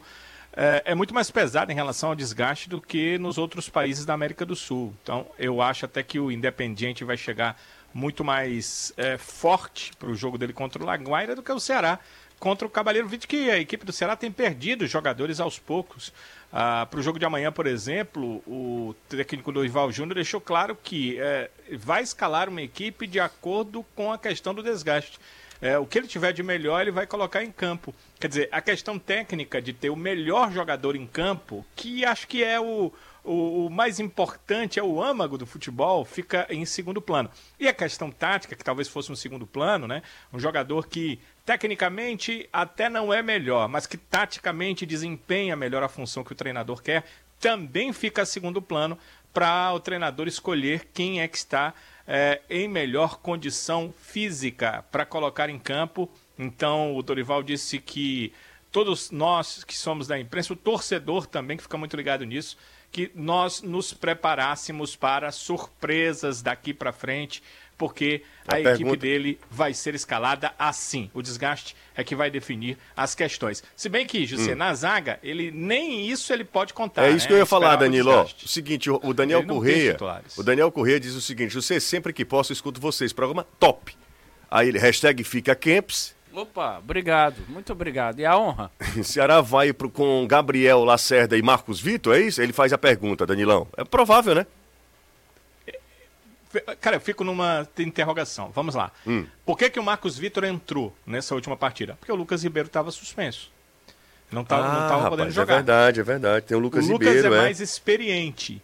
É, é muito mais pesado em relação ao desgaste do que nos outros países da América do Sul. Então, eu acho até que o Independiente vai chegar muito mais é, forte para o jogo dele contra o Laguaira do que o Ceará contra o Cavaleiro. Vídeo que a equipe do Ceará tem perdido jogadores aos poucos. para o jogo de amanhã, por exemplo, o técnico do Ival Júnior deixou claro que é, vai escalar uma equipe de acordo com a questão do desgaste. É, o que ele tiver de melhor, ele vai colocar em campo. Quer dizer, a questão técnica de ter o melhor jogador em campo, que acho que é o, o, o mais importante, é o âmago do futebol, fica em segundo plano. E a questão tática, que talvez fosse um segundo plano, né? Um jogador que tecnicamente até não é melhor, mas que taticamente desempenha melhor a função que o treinador quer, também fica a segundo plano para o treinador escolher quem é que está é, em melhor condição física para colocar em campo. Então, o Dorival disse que todos nós que somos da imprensa, o torcedor também, que fica muito ligado nisso, que nós nos preparássemos para surpresas daqui para frente, porque a, A equipe pergunta- dele vai ser escalada assim. O desgaste é que vai definir as questões. Se bem que, José, na zaga, ele nem isso ele pode contar. Hum. É isso né? que eu ia falar, Danilo. Ó, o seguinte, o, o Daniel Correia. O Daniel Correia diz o seguinte: você sempre que posso, eu escuto vocês. Programa top. Aí ele, hashtag fica Camps. Opa, obrigado. Muito obrigado. E a honra? Ceará vai pro, com Gabriel Lacerda e Marcos Vitor, é isso? Ele faz a pergunta, Danilão. É provável, né? Cara, eu fico numa interrogação. Vamos lá. Hum. Por que, que o Marcos Vitor entrou nessa última partida? Porque o Lucas Ribeiro estava suspenso. Não estava não tava podendo é jogar. verdade, é verdade. Tem o Lucas, o Lucas Ribeiro, é é. mais experiente.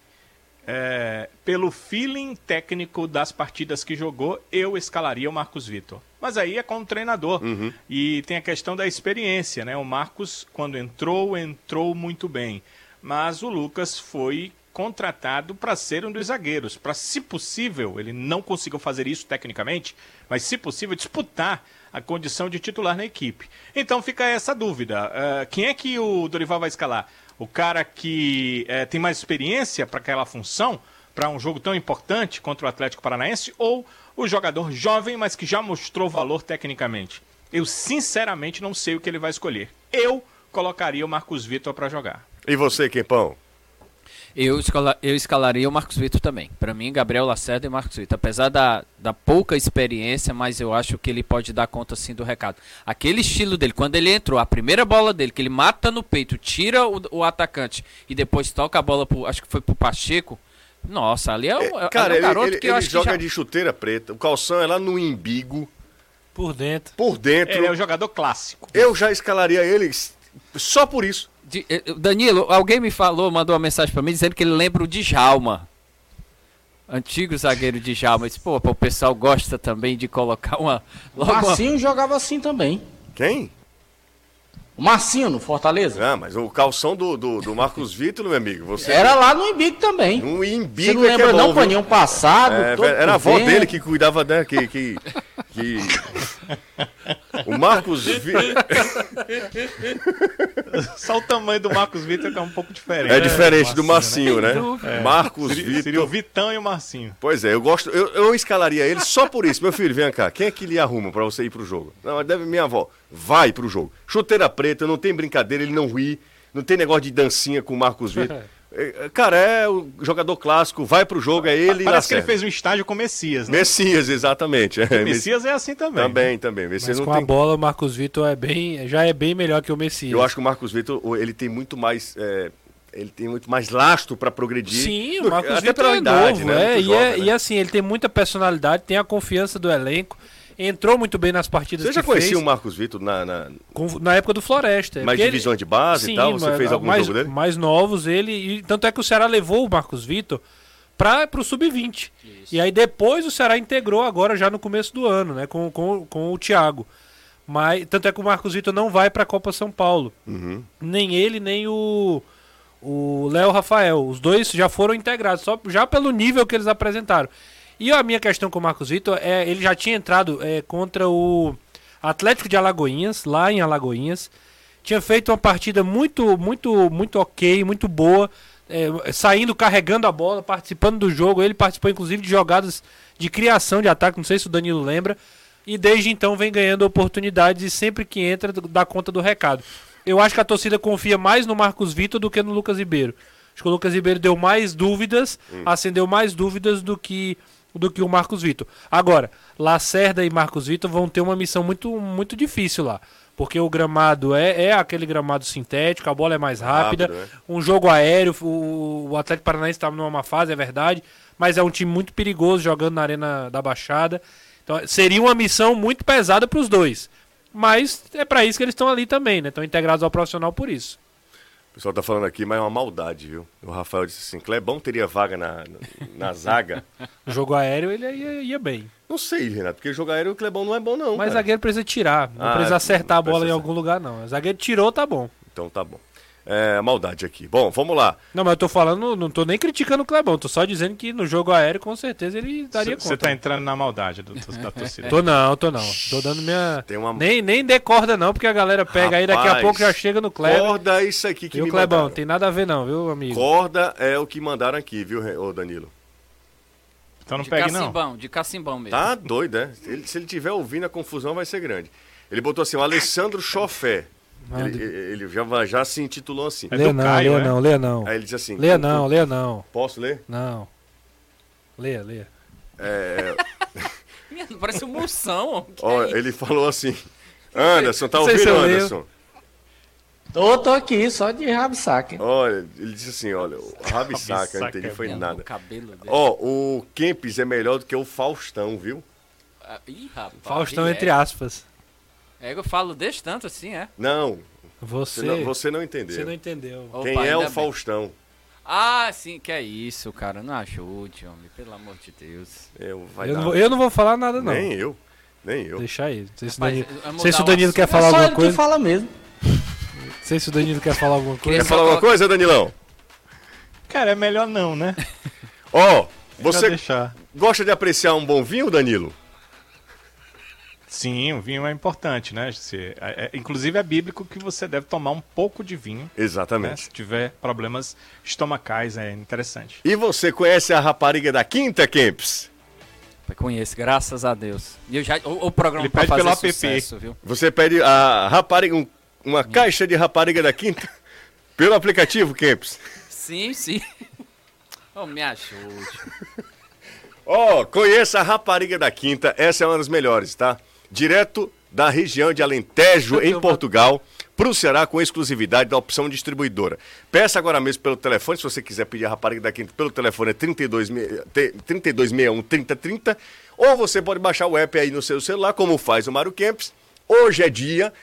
É, pelo feeling técnico das partidas que jogou, eu escalaria o Marcos Vitor. Mas aí é com o treinador. Uhum. E tem a questão da experiência, né? O Marcos, quando entrou, entrou muito bem. Mas o Lucas foi contratado para ser um dos zagueiros. Para, se possível, ele não conseguiu fazer isso tecnicamente, mas se possível, disputar a condição de titular na equipe. Então fica essa dúvida. Ah, quem é que o Dorival vai escalar? O cara que eh, tem mais experiência para aquela função, para um jogo tão importante contra o Atlético Paranaense, ou o jogador jovem, mas que já mostrou valor tecnicamente? Eu sinceramente não sei o que ele vai escolher. Eu colocaria o Marcos Vitor para jogar. E você, Quempão? Eu, escala- eu escalaria o Marcos Vitor também. Para mim, Gabriel Lacerda e Marcos Vitor. Apesar da, da pouca experiência, mas eu acho que ele pode dar conta sim do recado. Aquele estilo dele, quando ele entrou, a primeira bola dele, que ele mata no peito, tira o, o atacante e depois toca a bola pro. Acho que foi pro Pacheco. Nossa, ali é um, é- Cara, é um ele, garoto ele- que eu ele acho joga que já... de chuteira preta. O calção é lá no imbigo, Por dentro. por dentro. Ele é um jogador clássico. Eu já escalaria ele só por isso. De- eh, Danilo, alguém me falou, mandou uma mensagem pra mim dizendo que ele lembra o Djalma. Antigo zagueiro Djalma. Eu disse, pô, o pessoal gosta também de colocar uma. O Logo uma- Marcinho jogava assim também. Quem? O Marcinho no Fortaleza. Ah, mas o calção do, do, do Marcos Vitor, meu amigo, você. Era lá no Embigo também. Um Você imbigo não é que é lembra bom, não, viu? paninho passado? É, todo era a avó dele que cuidava dela, que, que, que... O Marcos Vitor... Só o tamanho do Marcos Vitor que é um pouco diferente. É diferente do Marcinho, Marcinho, né? Marcos Seria, seria o Vitor... Vitão e o Marcinho. Pois é, eu gosto... Eu, eu escalaria ele só por isso. Meu filho, vem cá. Quem é que lhe arruma pra você ir pro jogo? Não, deve minha avó. Vai pro jogo. Chuteira preta, não tem brincadeira, ele não ri. Não tem negócio de dancinha com o Marcos Vitor. É, é, Cara, é o jogador clássico, vai pro jogo, é ele Parece que ele fez um estágio com o Messias, né? Messias, exatamente. É, O Messias é assim também. Também, também. Messias Mas não com tem... a bola, o Marcos Vitor é bem, já é bem melhor que o Messias. Eu acho que o Marcos Vitor, ele tem muito mais. é, ele tem muito mais lastro pra progredir. Sim, do- o Marcos até Vitor pela é idade, novo, né? é, e, jovem, é né? e assim, ele tem muita personalidade, tem a confiança do elenco, entrou muito bem nas partidas Você já que conhecia fez, o Marcos Vitor na, na, com- na época do Floresta. mais porque ele- divisões de base Sim, e tal? Você mas- fez algum mais, jogo dele? mais novos, ele. E, tanto é que o Ceará levou o Marcos Vitor para o Sub-20. E aí depois o Ceará integrou agora já no começo do ano, né? Com, com, com o Thiago. Mas, tanto é que o Marcos Vitor não vai para a Copa São Paulo. Uhum. Nem ele, nem o. O Léo Rafael. Os dois já foram integrados, só, já pelo nível que eles apresentaram. E a minha questão com o Marcos Vitor é, ele já tinha entrado é, contra o Atlético de Alagoinhas, lá em Alagoinhas. Tinha feito uma partida muito, muito, muito ok, muito boa, é, saindo, carregando a bola, participando do jogo. Ele participou inclusive de jogadas de criação de ataque, não sei se o Danilo lembra. E desde então vem ganhando oportunidades e sempre que entra dá conta do recado. Eu acho que a torcida confia mais no Marcos Vitor do que no Lucas Ribeiro. Acho que o Lucas Ribeiro deu mais dúvidas, acendeu mais dúvidas do que do que o Marcos Vitor. Agora, Lacerda e Marcos Vitor vão ter uma missão muito muito difícil lá. Porque o gramado é, é aquele gramado sintético, a bola é mais rápida. Rápido, né? Um jogo aéreo, o, o Atlético Paranaense está numa má fase, é verdade. Mas é um time muito perigoso jogando na Arena da Baixada. Então seria uma missão muito pesada para os dois. Mas é para isso que eles estão ali também, né? Estão integrados ao profissional por isso. O pessoal tá falando aqui, mas é uma maldade, viu? O Rafael disse assim, Clebão teria vaga na, na, zaga. Jogo aéreo ele ia, ia bem. Não sei, Renato, porque jogar aéreo o Clebão não é bom não, Mas cara. zagueiro precisa tirar. Não Ah, precisa acertar a não bola em algum lugar, não. O zagueiro tirou, tá bom. Então tá bom. É, maldade aqui. Bom, vamos lá. Não, mas eu tô falando, não tô nem criticando o Clebão. Tô só dizendo que no jogo aéreo, com certeza, ele daria Você conta. tá entrando na maldade do, da torcida. Tô não, tô não. Tô dando minha. Tem uma- Nem, nem dê corda, não, porque a galera pega aí, daqui a Rapaz, pouco já chega no Kleber. Corda é isso aqui que Viu, me Clebão? mandaram. Tem nada a ver, não, viu, amigo? Corda é o que mandaram aqui, viu, ô Danilo? Então não de pegue não. cacimbão, de cacimbão mesmo. Tá doido, é? Ele- se ele tiver ouvindo, a confusão vai ser grande. Ele botou assim, o Alessandro Chofé. Ele, ele já, já se intitulou assim. É Lê não, Caio, lê é? não, lê não. Aí ele diz assim... Lê não, lê não. Posso ler? Não. Lê, lê. É, Parece um moção. Ó, é ele falou assim... Anderson, tá Não se ouvindo. Anderson? Tô, tô aqui, só de saque. Olha, ele disse assim, olha, o Rabissaca, não Rabissaca entendi, é foi nada. Ó, o Kempis é melhor do que o Faustão, viu? Ah, Ih, rapaz. Faustão, é. entre aspas. É, eu falo desse tanto assim, é. Não, Você, você não, você não entendeu. você não entendeu. Opa, Quem é o bem. Faustão? Ah, sim, que é isso, cara. Não ajude, homem. Pelo amor de Deus. Eu, vai Eu dar- não, vou, eu não vou falar nada, não. Nem eu, nem eu. Deixa aí. Não sei se Rapaz, Danilo, é não sei se o Danilo quer falar é só alguma ele que coisa. fala mesmo. Não sei se o Danilo quer falar alguma coisa. Quer falar alguma coisa, Danilão? Cara, é melhor não, né? Ó, Melhor você gosta de apreciar um bom vinho, Danilo? Sim, o vinho é importante, né? Você, é- é- inclusive é bíblico que você deve tomar um pouco de vinho, né? Exatamente. Se tiver problemas estomacais, é interessante. E você conhece a rapariga da Quinta, Kemps? Conheço, graças a Deus. E eu já, o, o programa Ele pra pede fazer pelo app. sucesso, viu? Você pede a rapariga, um- uma caixa de rapariga da Quinta pelo aplicativo, Kemps. Sim, sim. oh, me ajude. Ó, conheça a rapariga da Quinta, essa é uma das melhores, tá? Direto da região de Alentejo, em Portugal, pro Ceará com exclusividade da opção distribuidora. Peça agora mesmo pelo telefone, se você quiser pedir a rapariga da Quinta pelo telefone é 32, me- te- 3261 3030, ou você pode baixar o app aí no seu celular, como faz o Mário Kempis. Hoje é dia,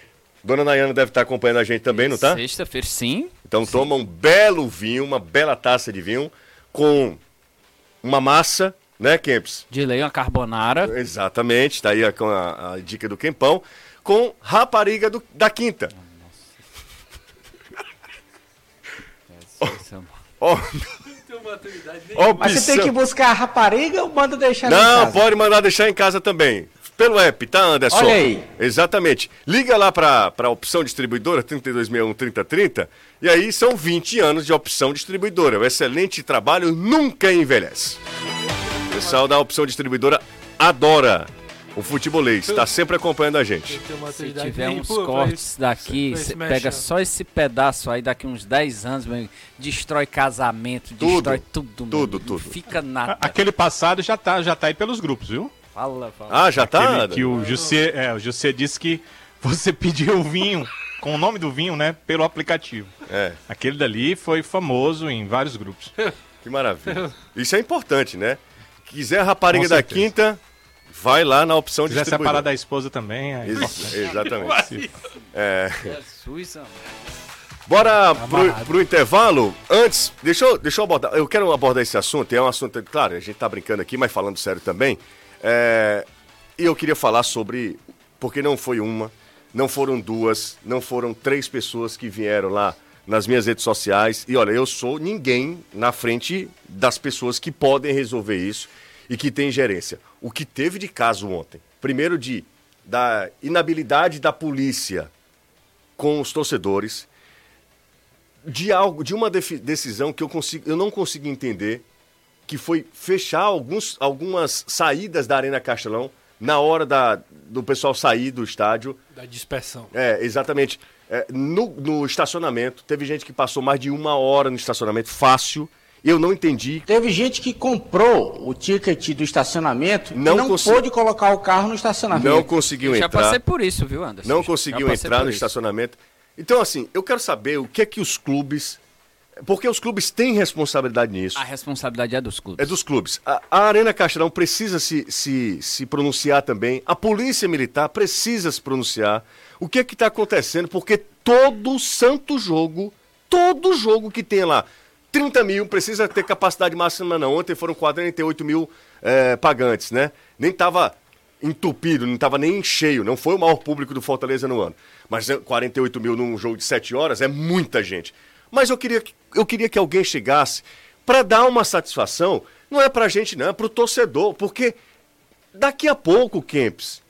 Dona Nayana deve estar acompanhando a gente também, não tá? Sexta-feira, sim. Então toma um belo vinho, uma bela taça de vinho, com uma massa, né, Kempis? De lei, uma carbonara. Exatamente, tá aí a, a, a dica do Quempão, com rapariga do- da quinta. Ó, ó, Mas você tem que opção. buscar a rapariga ou manda deixar Não, casa? pode mandar deixar em casa também. Pelo app, tá, Anderson? Olha aí. Exatamente. Liga lá pra, pra opção distribuidora, 3261 3030, e aí são 20 anos de opção distribuidora. O excelente trabalho nunca envelhece. O pessoal da opção distribuidora adora o futebolês, tá sempre acompanhando a gente. Se tiver uns cortes daqui, você pega só esse pedaço aí, daqui uns 10 anos, meu, destrói casamento, Tudo, destrói tudo. meu tudo, amigo, Não tudo. fica nada. Aquele passado já tá, já tá aí pelos grupos, viu? Fala, fala. Ah, já tá? Aquele que o José, é, o José disse que você pediu o vinho, com o nome do vinho, né, pelo aplicativo. É, Aquele dali foi famoso em vários grupos. que maravilha. Isso é importante, né? Quiser a rapariga da quinta, vai lá na opção Se quiser separar da esposa também, é Ex- exatamente. É. Jesus, amor. Bora pro, pro intervalo. Antes, deixa eu, deixa eu abordar. Eu quero abordar esse assunto. É um assunto, claro, a gente tá brincando aqui, mas falando sério também. É, e eu queria falar sobre. Porque não foi uma, não foram duas, não foram três pessoas que vieram lá nas minhas redes sociais. E olha, eu sou ninguém na frente das pessoas que podem resolver isso. e que tem gerência. O que teve de caso ontem? Primeiro de da inabilidade da polícia com os torcedores, de algo, de uma decisão que eu, consigo, eu não consigo entender, que foi fechar alguns, algumas saídas da Arena Castelão na hora da, do pessoal sair do estádio. Da dispersão. É, exatamente. É, no, no estacionamento, teve gente que passou mais de uma hora no estacionamento, fácil. Eu não entendi. Teve gente que comprou o ticket do estacionamento não e não consegui... pôde colocar o carro no estacionamento. Não conseguiu eu entrar. Já passei por isso, viu, Anderson? Não conseguiu entrar no isso. estacionamento. Então, assim, eu quero saber o que é que os clubes. Porque os clubes têm responsabilidade nisso. A responsabilidade é dos clubes. É dos clubes. A, a Arena Castelão precisa se, se, se pronunciar também. A Polícia Militar precisa se pronunciar. O que é que está acontecendo? Porque todo santo jogo, todo jogo que tem lá, 30 mil, precisa ter capacidade máxima não. Ontem foram 48 mil é, pagantes, né? Nem estava entupido, não estava nem cheio. Não foi o maior público do Fortaleza no ano. Mas 48 mil num jogo de 7 horas é muita gente. Mas eu queria, eu queria que alguém chegasse para dar uma satisfação. Não é para a gente, não, é para o torcedor. Porque daqui a pouco, Kempis,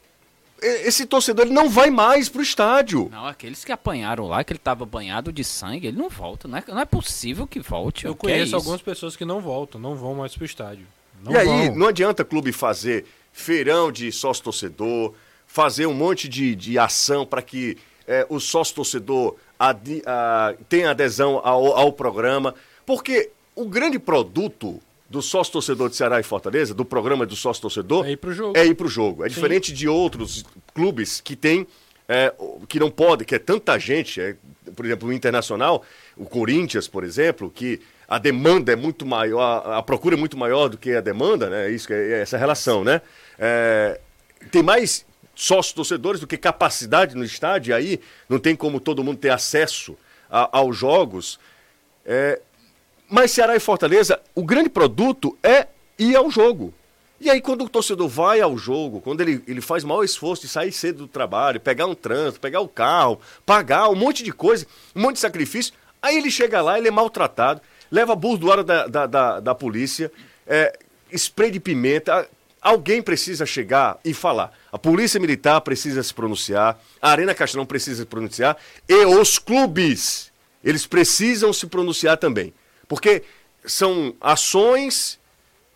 esse torcedor ele não vai mais pro estádio. Não, aqueles que apanharam lá, que ele tava banhado de sangue, ele não volta. Não é, não é possível que volte. Eu é conheço é algumas pessoas que não voltam, não vão mais pro estádio. Não e vão. aí, não adianta clube fazer feirão de sócio-torcedor, fazer um monte de, de ação para que é, o sócio-torcedor adi, a, tenha adesão ao, ao programa, porque o grande produto do sócio-torcedor de Ceará e Fortaleza, do programa do sócio-torcedor, é ir para o jogo. É ir pro jogo. É Sim. diferente de outros clubes que tem, é, que não pode, que é tanta gente, é, por exemplo, o Internacional, o Corinthians, por exemplo, que a demanda é muito maior, a, a procura é muito maior do que a demanda, né? Isso, é, é essa relação, né? É, tem mais sócios torcedores do que capacidade no estádio, e aí não tem como todo mundo ter acesso a, aos jogos. É, mas Ceará e Fortaleza, o grande produto é ir ao jogo. E aí, quando o torcedor vai ao jogo, quando ele, ele faz maior esforço de sair cedo do trabalho, pegar um trânsito, pegar o carro, pagar um monte de coisa, um monte de sacrifício, aí ele chega lá, ele é maltratado, leva burdoada da, da, da, da polícia, é, spray de pimenta, Alguém precisa chegar e falar. A Polícia Militar precisa se pronunciar, a Arena Castelão precisa se pronunciar e os clubes, eles precisam se pronunciar também. Porque são ações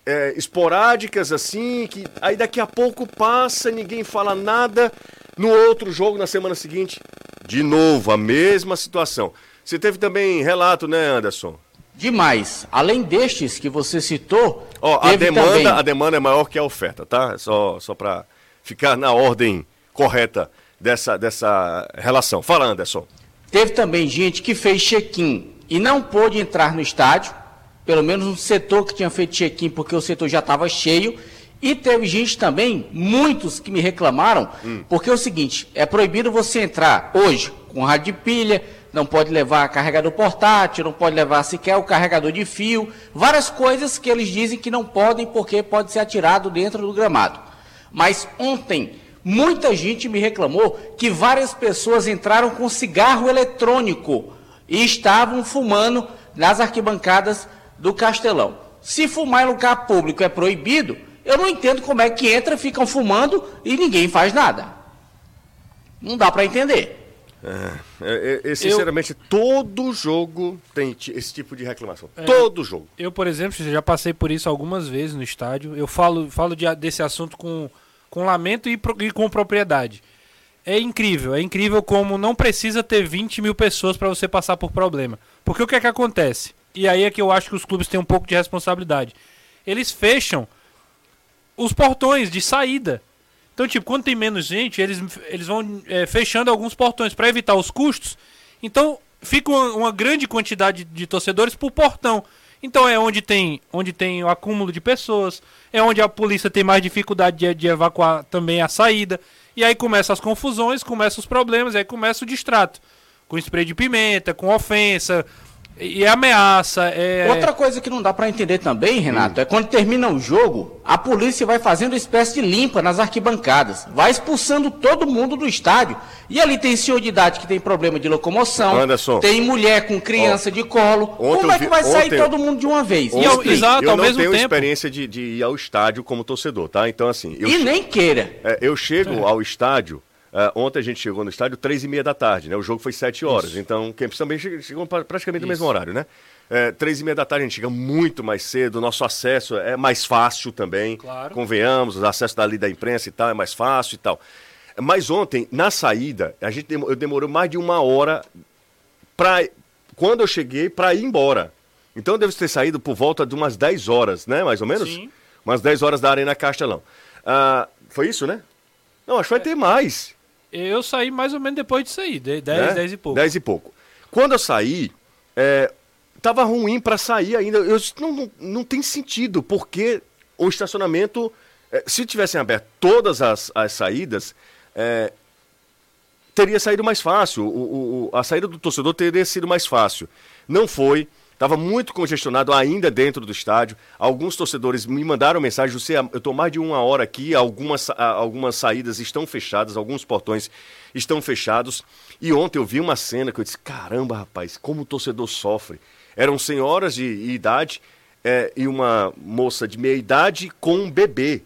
é, esporádicas assim, que aí daqui a pouco passa, ninguém fala nada. No outro jogo, na semana seguinte, de novo, a mesma situação. Você teve também relato, né, Anderson? demais. Além destes que você citou, Ó, a demanda, também... a demanda é maior que a oferta, tá? Só só para ficar na ordem correta dessa dessa relação. Fala, Anderson. Teve também gente que fez check-in e não pôde entrar no estádio, pelo menos no setor que tinha feito check-in porque o setor já estava cheio. E teve gente também, muitos que me reclamaram, hum. porque é o seguinte, é proibido você entrar hoje com rádio de pilha, não pode levar carregador portátil, não pode levar sequer o carregador de fio, várias coisas que eles dizem que não podem porque pode ser atirado dentro do gramado. Mas ontem, muita gente me reclamou que várias pessoas entraram com cigarro eletrônico e estavam fumando nas arquibancadas do Castelão. Se fumar em lugar público é proibido, eu não entendo como é que entra, ficam fumando e ninguém faz nada. Não dá para entender. É, é, é, sinceramente, eu... todo jogo tem esse tipo de reclamação. É, todo jogo. Eu, por exemplo, já passei por isso algumas vezes no estádio. Eu falo, falo de, desse assunto com, com lamento e, e com propriedade. É incrível, é incrível como não precisa ter 20 mil pessoas para você passar por problema. Porque o que é que acontece? E aí é que eu acho que os clubes têm um pouco de responsabilidade. Eles fecham os portões de saída. Então, tipo, quando tem menos gente, eles, eles vão é, fechando alguns portões para evitar os custos. Então, fica uma, uma, grande quantidade de torcedores por portão. Então, é onde tem, onde tem o acúmulo de pessoas, é onde a polícia tem mais dificuldade de, de evacuar também a saída. E aí começam as confusões, começam os problemas, aí começa o distrato. Com spray de pimenta, com ofensa, E é ameaça, é. Outra coisa que não dá pra entender também, Renato, é quando termina o jogo, a polícia vai fazendo uma espécie de limpa nas arquibancadas, vai expulsando todo mundo do estádio. E ali tem senhor de idade que tem problema de locomoção, Anderson. tem mulher com criança de colo. ontem Como eu é que vi- vai sair ontem- todo mundo de uma vez? E ao- explique. exato, eu ao não mesmo tenho tempo. experiência de, de ir ao estádio como torcedor, tá? Então, assim, eu, E che- nem queira. é, eu chego ao estádio. É, ontem a gente chegou no estádio três e meia da tarde, né? O jogo foi sete horas. Então, o Kempis também che- chegou pra- praticamente no mesmo horário, né? É, três e meia da tarde a gente chega muito mais cedo, nosso acesso é mais fácil também. Claro. Convenhamos, o acesso dali da imprensa e tal é mais fácil e tal. Mas ontem, na saída, a gente demo- eu demorou mais de uma hora pra, quando eu cheguei para ir embora. Então eu devo ter saído por volta de umas 10 horas, né? Mais ou menos? Sim. Umas 10 horas da Arena Castelão. Ah, foi isso, né? Não, acho que vai ter mais. Eu saí mais ou menos depois disso aí, 10, né? 10 e pouco. 10 e pouco. Quando eu saí, é, tava ruim para sair ainda. Eu não, não, não tem sentido, porque o estacionamento, é, se tivessem aberto todas as, as saídas, é, teria saído mais fácil. O- o- a saída do torcedor teria sido mais fácil. Não foi. Estava muito congestionado ainda dentro do estádio. Alguns torcedores me mandaram mensagem: eu estou mais de uma hora aqui, algumas, algumas saídas estão fechadas, alguns portões estão fechados. E ontem eu vi uma cena que eu disse: caramba, rapaz, como o torcedor sofre. Eram senhoras de idade eh, e uma moça de meia idade com um bebê.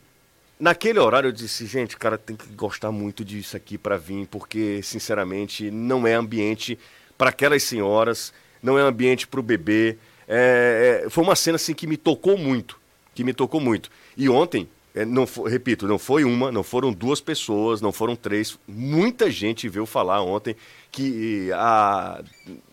Naquele horário eu disse, gente, cara tem que gostar muito disso aqui para vir, porque, sinceramente, não é ambiente para aquelas senhoras, não é ambiente para o bebê. É, é, foi uma cena assim que me tocou muito, que me tocou muito. E ontem, é, não repito, não foi uma, não foram duas pessoas, não foram três, muita gente veio falar ontem que a,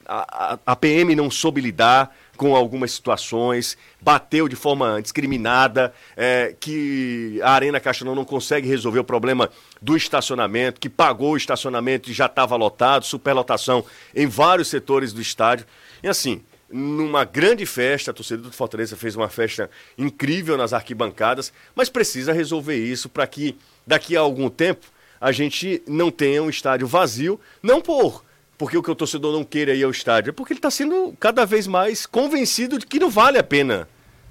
a- a PM não soube lidar com algumas situações, bateu de forma discriminada, é, que a Arena Castelão não consegue resolver o problema do estacionamento, que pagou o estacionamento e já estava lotado, superlotação em vários setores do estádio. E assim, numa grande festa, a torcida do Fortaleza fez uma festa incrível nas arquibancadas, mas precisa resolver isso para que daqui a algum tempo a gente não tenha um estádio vazio, não por porque o que o torcedor não queira ir ao estádio, é porque ele está sendo cada vez mais convencido de que não vale a pena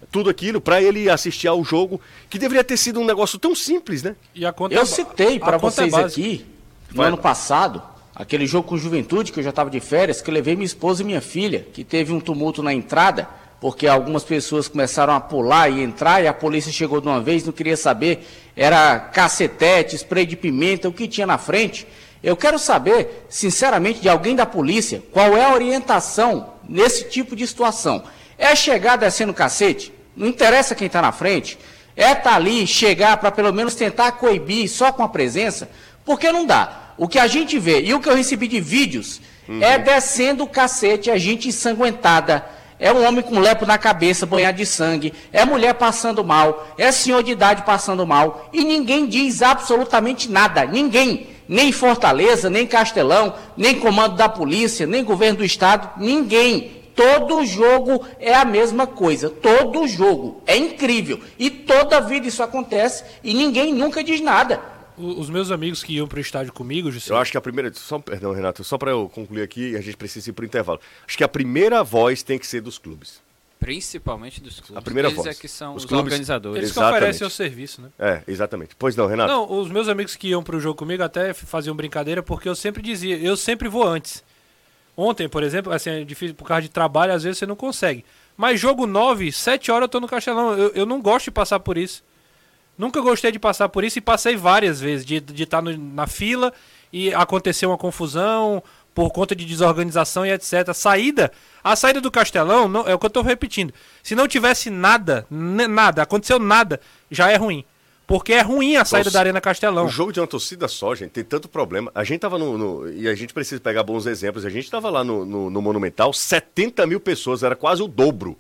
tudo aquilo para ele assistir ao jogo, que deveria ter sido um negócio tão simples, né? E a conta Eu é citei para é vocês básica. aqui, no Vai ano lá. passado, aquele jogo com juventude, que eu já estava de férias, que eu levei minha esposa e minha filha, que teve um tumulto na entrada, porque algumas pessoas começaram a pular e entrar, e a polícia chegou de uma vez, não queria saber, era cacetete, spray de pimenta, o que tinha na frente. Eu quero saber, sinceramente, de alguém da polícia, qual é a orientação nesse tipo de situação. É chegar descendo cacete? Não interessa quem está na frente. É estar ali, chegar para pelo menos tentar coibir só com a presença, porque não dá. O que a gente vê e o que eu recebi de vídeos é descendo o cacete, a gente ensanguentada. É um homem com lepo na cabeça, banhado de sangue. É mulher passando mal. É senhor de idade passando mal. E ninguém diz absolutamente nada. Ninguém. Nem Fortaleza, nem Castelão, nem comando da polícia, nem governo do estado. Ninguém. Todo jogo é a mesma coisa. Todo jogo. É incrível. E toda vida isso acontece e ninguém nunca diz nada. Os meus amigos que iam pro estádio comigo, Jussi, Eu acho que a primeira. Só, perdão, Renato, só para eu concluir aqui, a gente precisa ir para o intervalo. Acho que a primeira voz tem que ser dos clubes. Principalmente dos clubes. A primeira Eles voz. é que são Os os, clubes- organizadores. eles que Exatamente. oferecem o serviço, né? É, exatamente. Pois não, Renato? Não, os meus amigos que iam pro jogo comigo até faziam brincadeira, porque eu sempre dizia, eu sempre vou antes. Ontem, por exemplo, assim, é difícil por causa de trabalho, às vezes você não consegue. Mas jogo 9, 7 horas eu tô no Castelão. Eu, eu não gosto de passar por isso. Nunca gostei de passar por isso e passei várias vezes de estar de tá na fila e acontecer uma confusão por conta de desorganização e etc. Saída, a saída do Castelão, não, é o que eu tô repetindo. Se não tivesse nada, nada, aconteceu nada, já é ruim. Porque é ruim a saída Nossa, da Arena Castelão. O jogo de uma torcida só, gente, tem tanto problema. A gente tava no. no- e a gente precisa pegar bons exemplos. A gente tava lá no, no- no Monumental, 70 mil pessoas, era quase o dobro.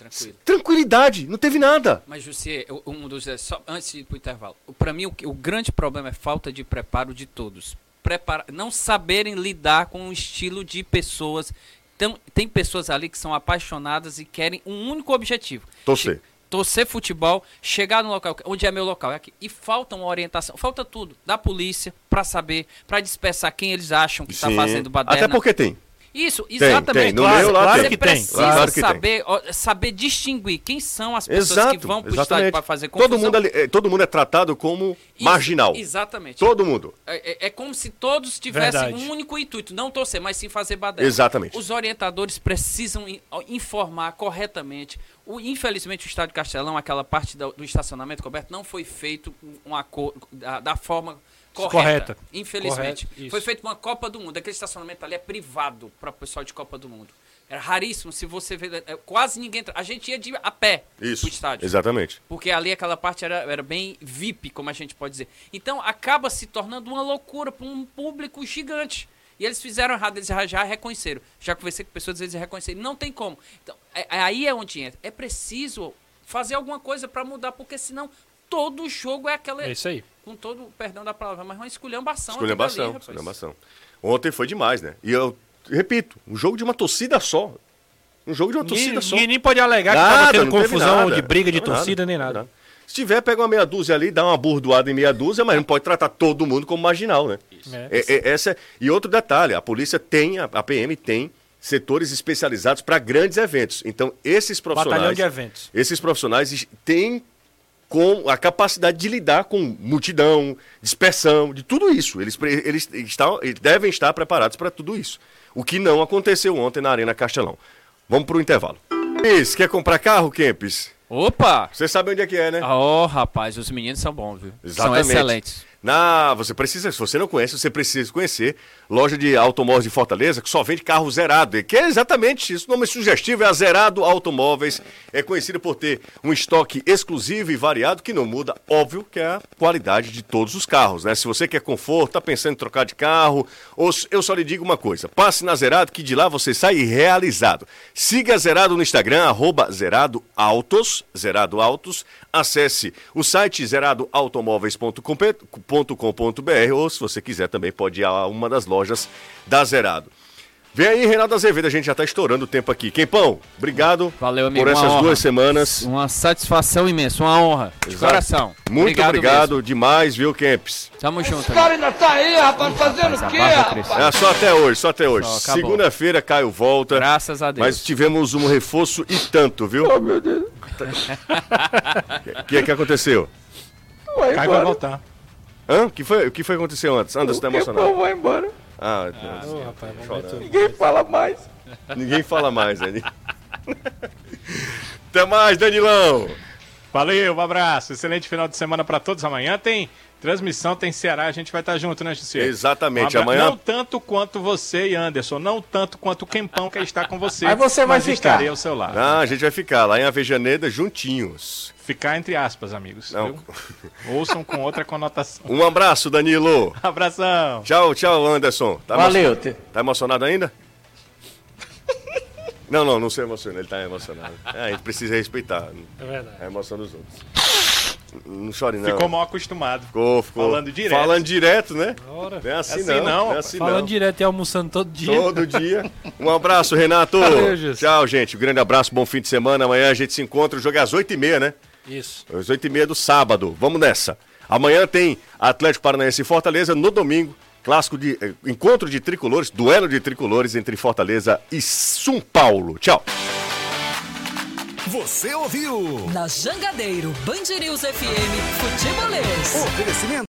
Tranquilo. Tranquilidade, não teve nada. Mas, eu- um dos. é, Só, antes de ir pro intervalo. Para mim, o, o grande problema é falta de preparo de todos. Prepara, não saberem lidar com o estilo de pessoas. Então, tem pessoas ali que são apaixonadas e querem um único objetivo: Torcer. Torcer futebol, chegar no local, onde é meu local, é aqui. E falta uma orientação, falta tudo da polícia para saber, para dispersar quem eles acham que está fazendo baderna. Até porque tem. Isso, exatamente. tem. No Claro, meu lá claro tem. que Você tem. precisa Claro que tem. saber, saber distinguir quem são as pessoas Exato, que vão pro estádio exatamente. para fazer confusão. Todo mundo, ali- é, todo mundo é tratado como Isso, marginal. Exatamente. Todo mundo. É, é- é como se todos tivessem Verdade. um único intuito, não torcer, mas sim fazer badela. Exatamente. Os orientadores precisam informar corretamente. O, infelizmente, o estádio Castelão, aquela parte do, do estacionamento coberto, não foi feito com uma cor, da, da forma correta. Correta. Infelizmente. Correto, isso. foi feito uma Copa do Mundo. Aquele estacionamento ali é privado para o pessoal de Copa do Mundo. Era raríssimo. Se você vê, é, quase ninguém. entra- A gente ia de, a pé Isso. pro estádio. Exatamente. Porque ali aquela parte era, era bem VIP, como a gente pode dizer. Então acaba se tornando uma loucura para um público gigante. E eles fizeram errado, eles já- já reconheceram. Já conversei com pessoas, eles reconheceram. Não tem como. Então, é- é aí é onde entra. É preciso fazer alguma coisa para mudar, porque senão todo jogo é aquela. É isso aí. Com todo o perdão da palavra, mas uma esculhambação. Esculhambação, ali, esculhambação. Ontem foi demais, né? E eu repito, um jogo de uma torcida só. Um jogo de uma torcida só. ninguém nem pode alegar que Nada, tava tendo não teve confusão nada. de briga de torcida nem nada. Se tiver, pega uma meia dúzia ali, dá uma burdoada em meia dúzia, mas não pode tratar todo mundo como marginal, né? É. É, é, essa, e outro detalhe, a polícia tem, a PM tem setores especializados para grandes eventos. Então, esses profissionais. Batalhão de eventos. Esses profissionais têm com a capacidade de lidar com multidão, dispersão, de tudo isso. Eles, eles, estão, eles devem estar preparados para tudo isso. O que não aconteceu ontem na Arena Castelão. Vamos para o intervalo. Kempis, quer comprar carro, Kempis? Opa! Você sabe onde é que é, né? Oh, rapaz, os meninos são bons, viu? Exatamente. São excelentes. Na, você precisa, se você não conhece, você precisa conhecer loja de automóveis de Fortaleza que só vende carro zerado, e que é exatamente isso. O nome sugestivo é a Zerado Automóveis. É conhecida por ter um estoque exclusivo e variado que não muda, óbvio, que é a qualidade de todos os carros, né? Se você quer conforto, tá pensando em trocar de carro, ou eu só lhe digo uma coisa, passe na Zerado que de lá você sai realizado. Siga a Zerado no Instagram, arroba Zerado Autos, Zerado Autos. Acesse o site zeradoautomóveis.com.br ou se você quiser também pode ir a uma das lojas da Zerado. Vem aí, Renato Azevedo, a gente já está estourando o tempo aqui. Quempão, obrigado Valeu, amigo, por essas duas semanas. Uma satisfação imensa, uma honra. De Exato. coração. Muito obrigado, mesmo. demais, viu, Kempis? Tamo junto. cara ainda tá aí, rapaz, fazendo o quê, rapaz? É só até hoje, só até hoje. Segunda-feira, Caio volta. Graças a Deus. Mas tivemos um reforço e tanto, viu? Oh, meu Deus. O que, que aconteceu? Vai Caio vai voltar. Hã? O que foi, o que foi que aconteceu antes? Anderson tá emocionado. pô, vai embora. Ah, Deus. Ô, rapaz, momento- Ninguém fala mais. ninguém fala mais, né? Até mais, Danilão! Valeu, um abraço. Excelente final de semana pra todos. Amanhã tem transmissão, tem Ceará. A gente vai estar junto, né, Jussi? Exatamente, Um amanhã- Não tanto quanto você e Anderson, não tanto quanto o Quempão que está com você. Mas você vai mas ficar. estarei ao seu lado. Ah, a gente vai ficar lá em Avejaneda juntinhos. Ficar entre aspas, amigos. Não. viu? Ouçam com outra conotação. Um abraço, Danilo. Abração. Tchau, tchau, Anderson. Tá Valeu. emo- Tá emocionado ainda? Não, não, não se emociona, ele tá emocionado. É, a gente precisa respeitar É verdade. a emoção dos outros. Não chore, não. Ficou mal acostumado. Ficou, ficou. Falando direto. Falando direto, né? Ora. Não é assim, Assim não. não, é assim Falando não. direto e almoçando todo dia. Todo dia. Um abraço, Renato. Valeu. Tchau, gente. Um grande abraço, bom fim de semana. Amanhã a gente se encontra. O jogo é às 8h30, né? Isso. Às 8h30 do sábado. Vamos nessa. Amanhã tem Atlético Paranaense e Fortaleza. No domingo, clássico de. eh, encontro de tricolores, duelo de tricolores entre Fortaleza e São Paulo. Tchau. Você ouviu? Na Jangadeiro, Band News FM, Futebolês. Oferecimento.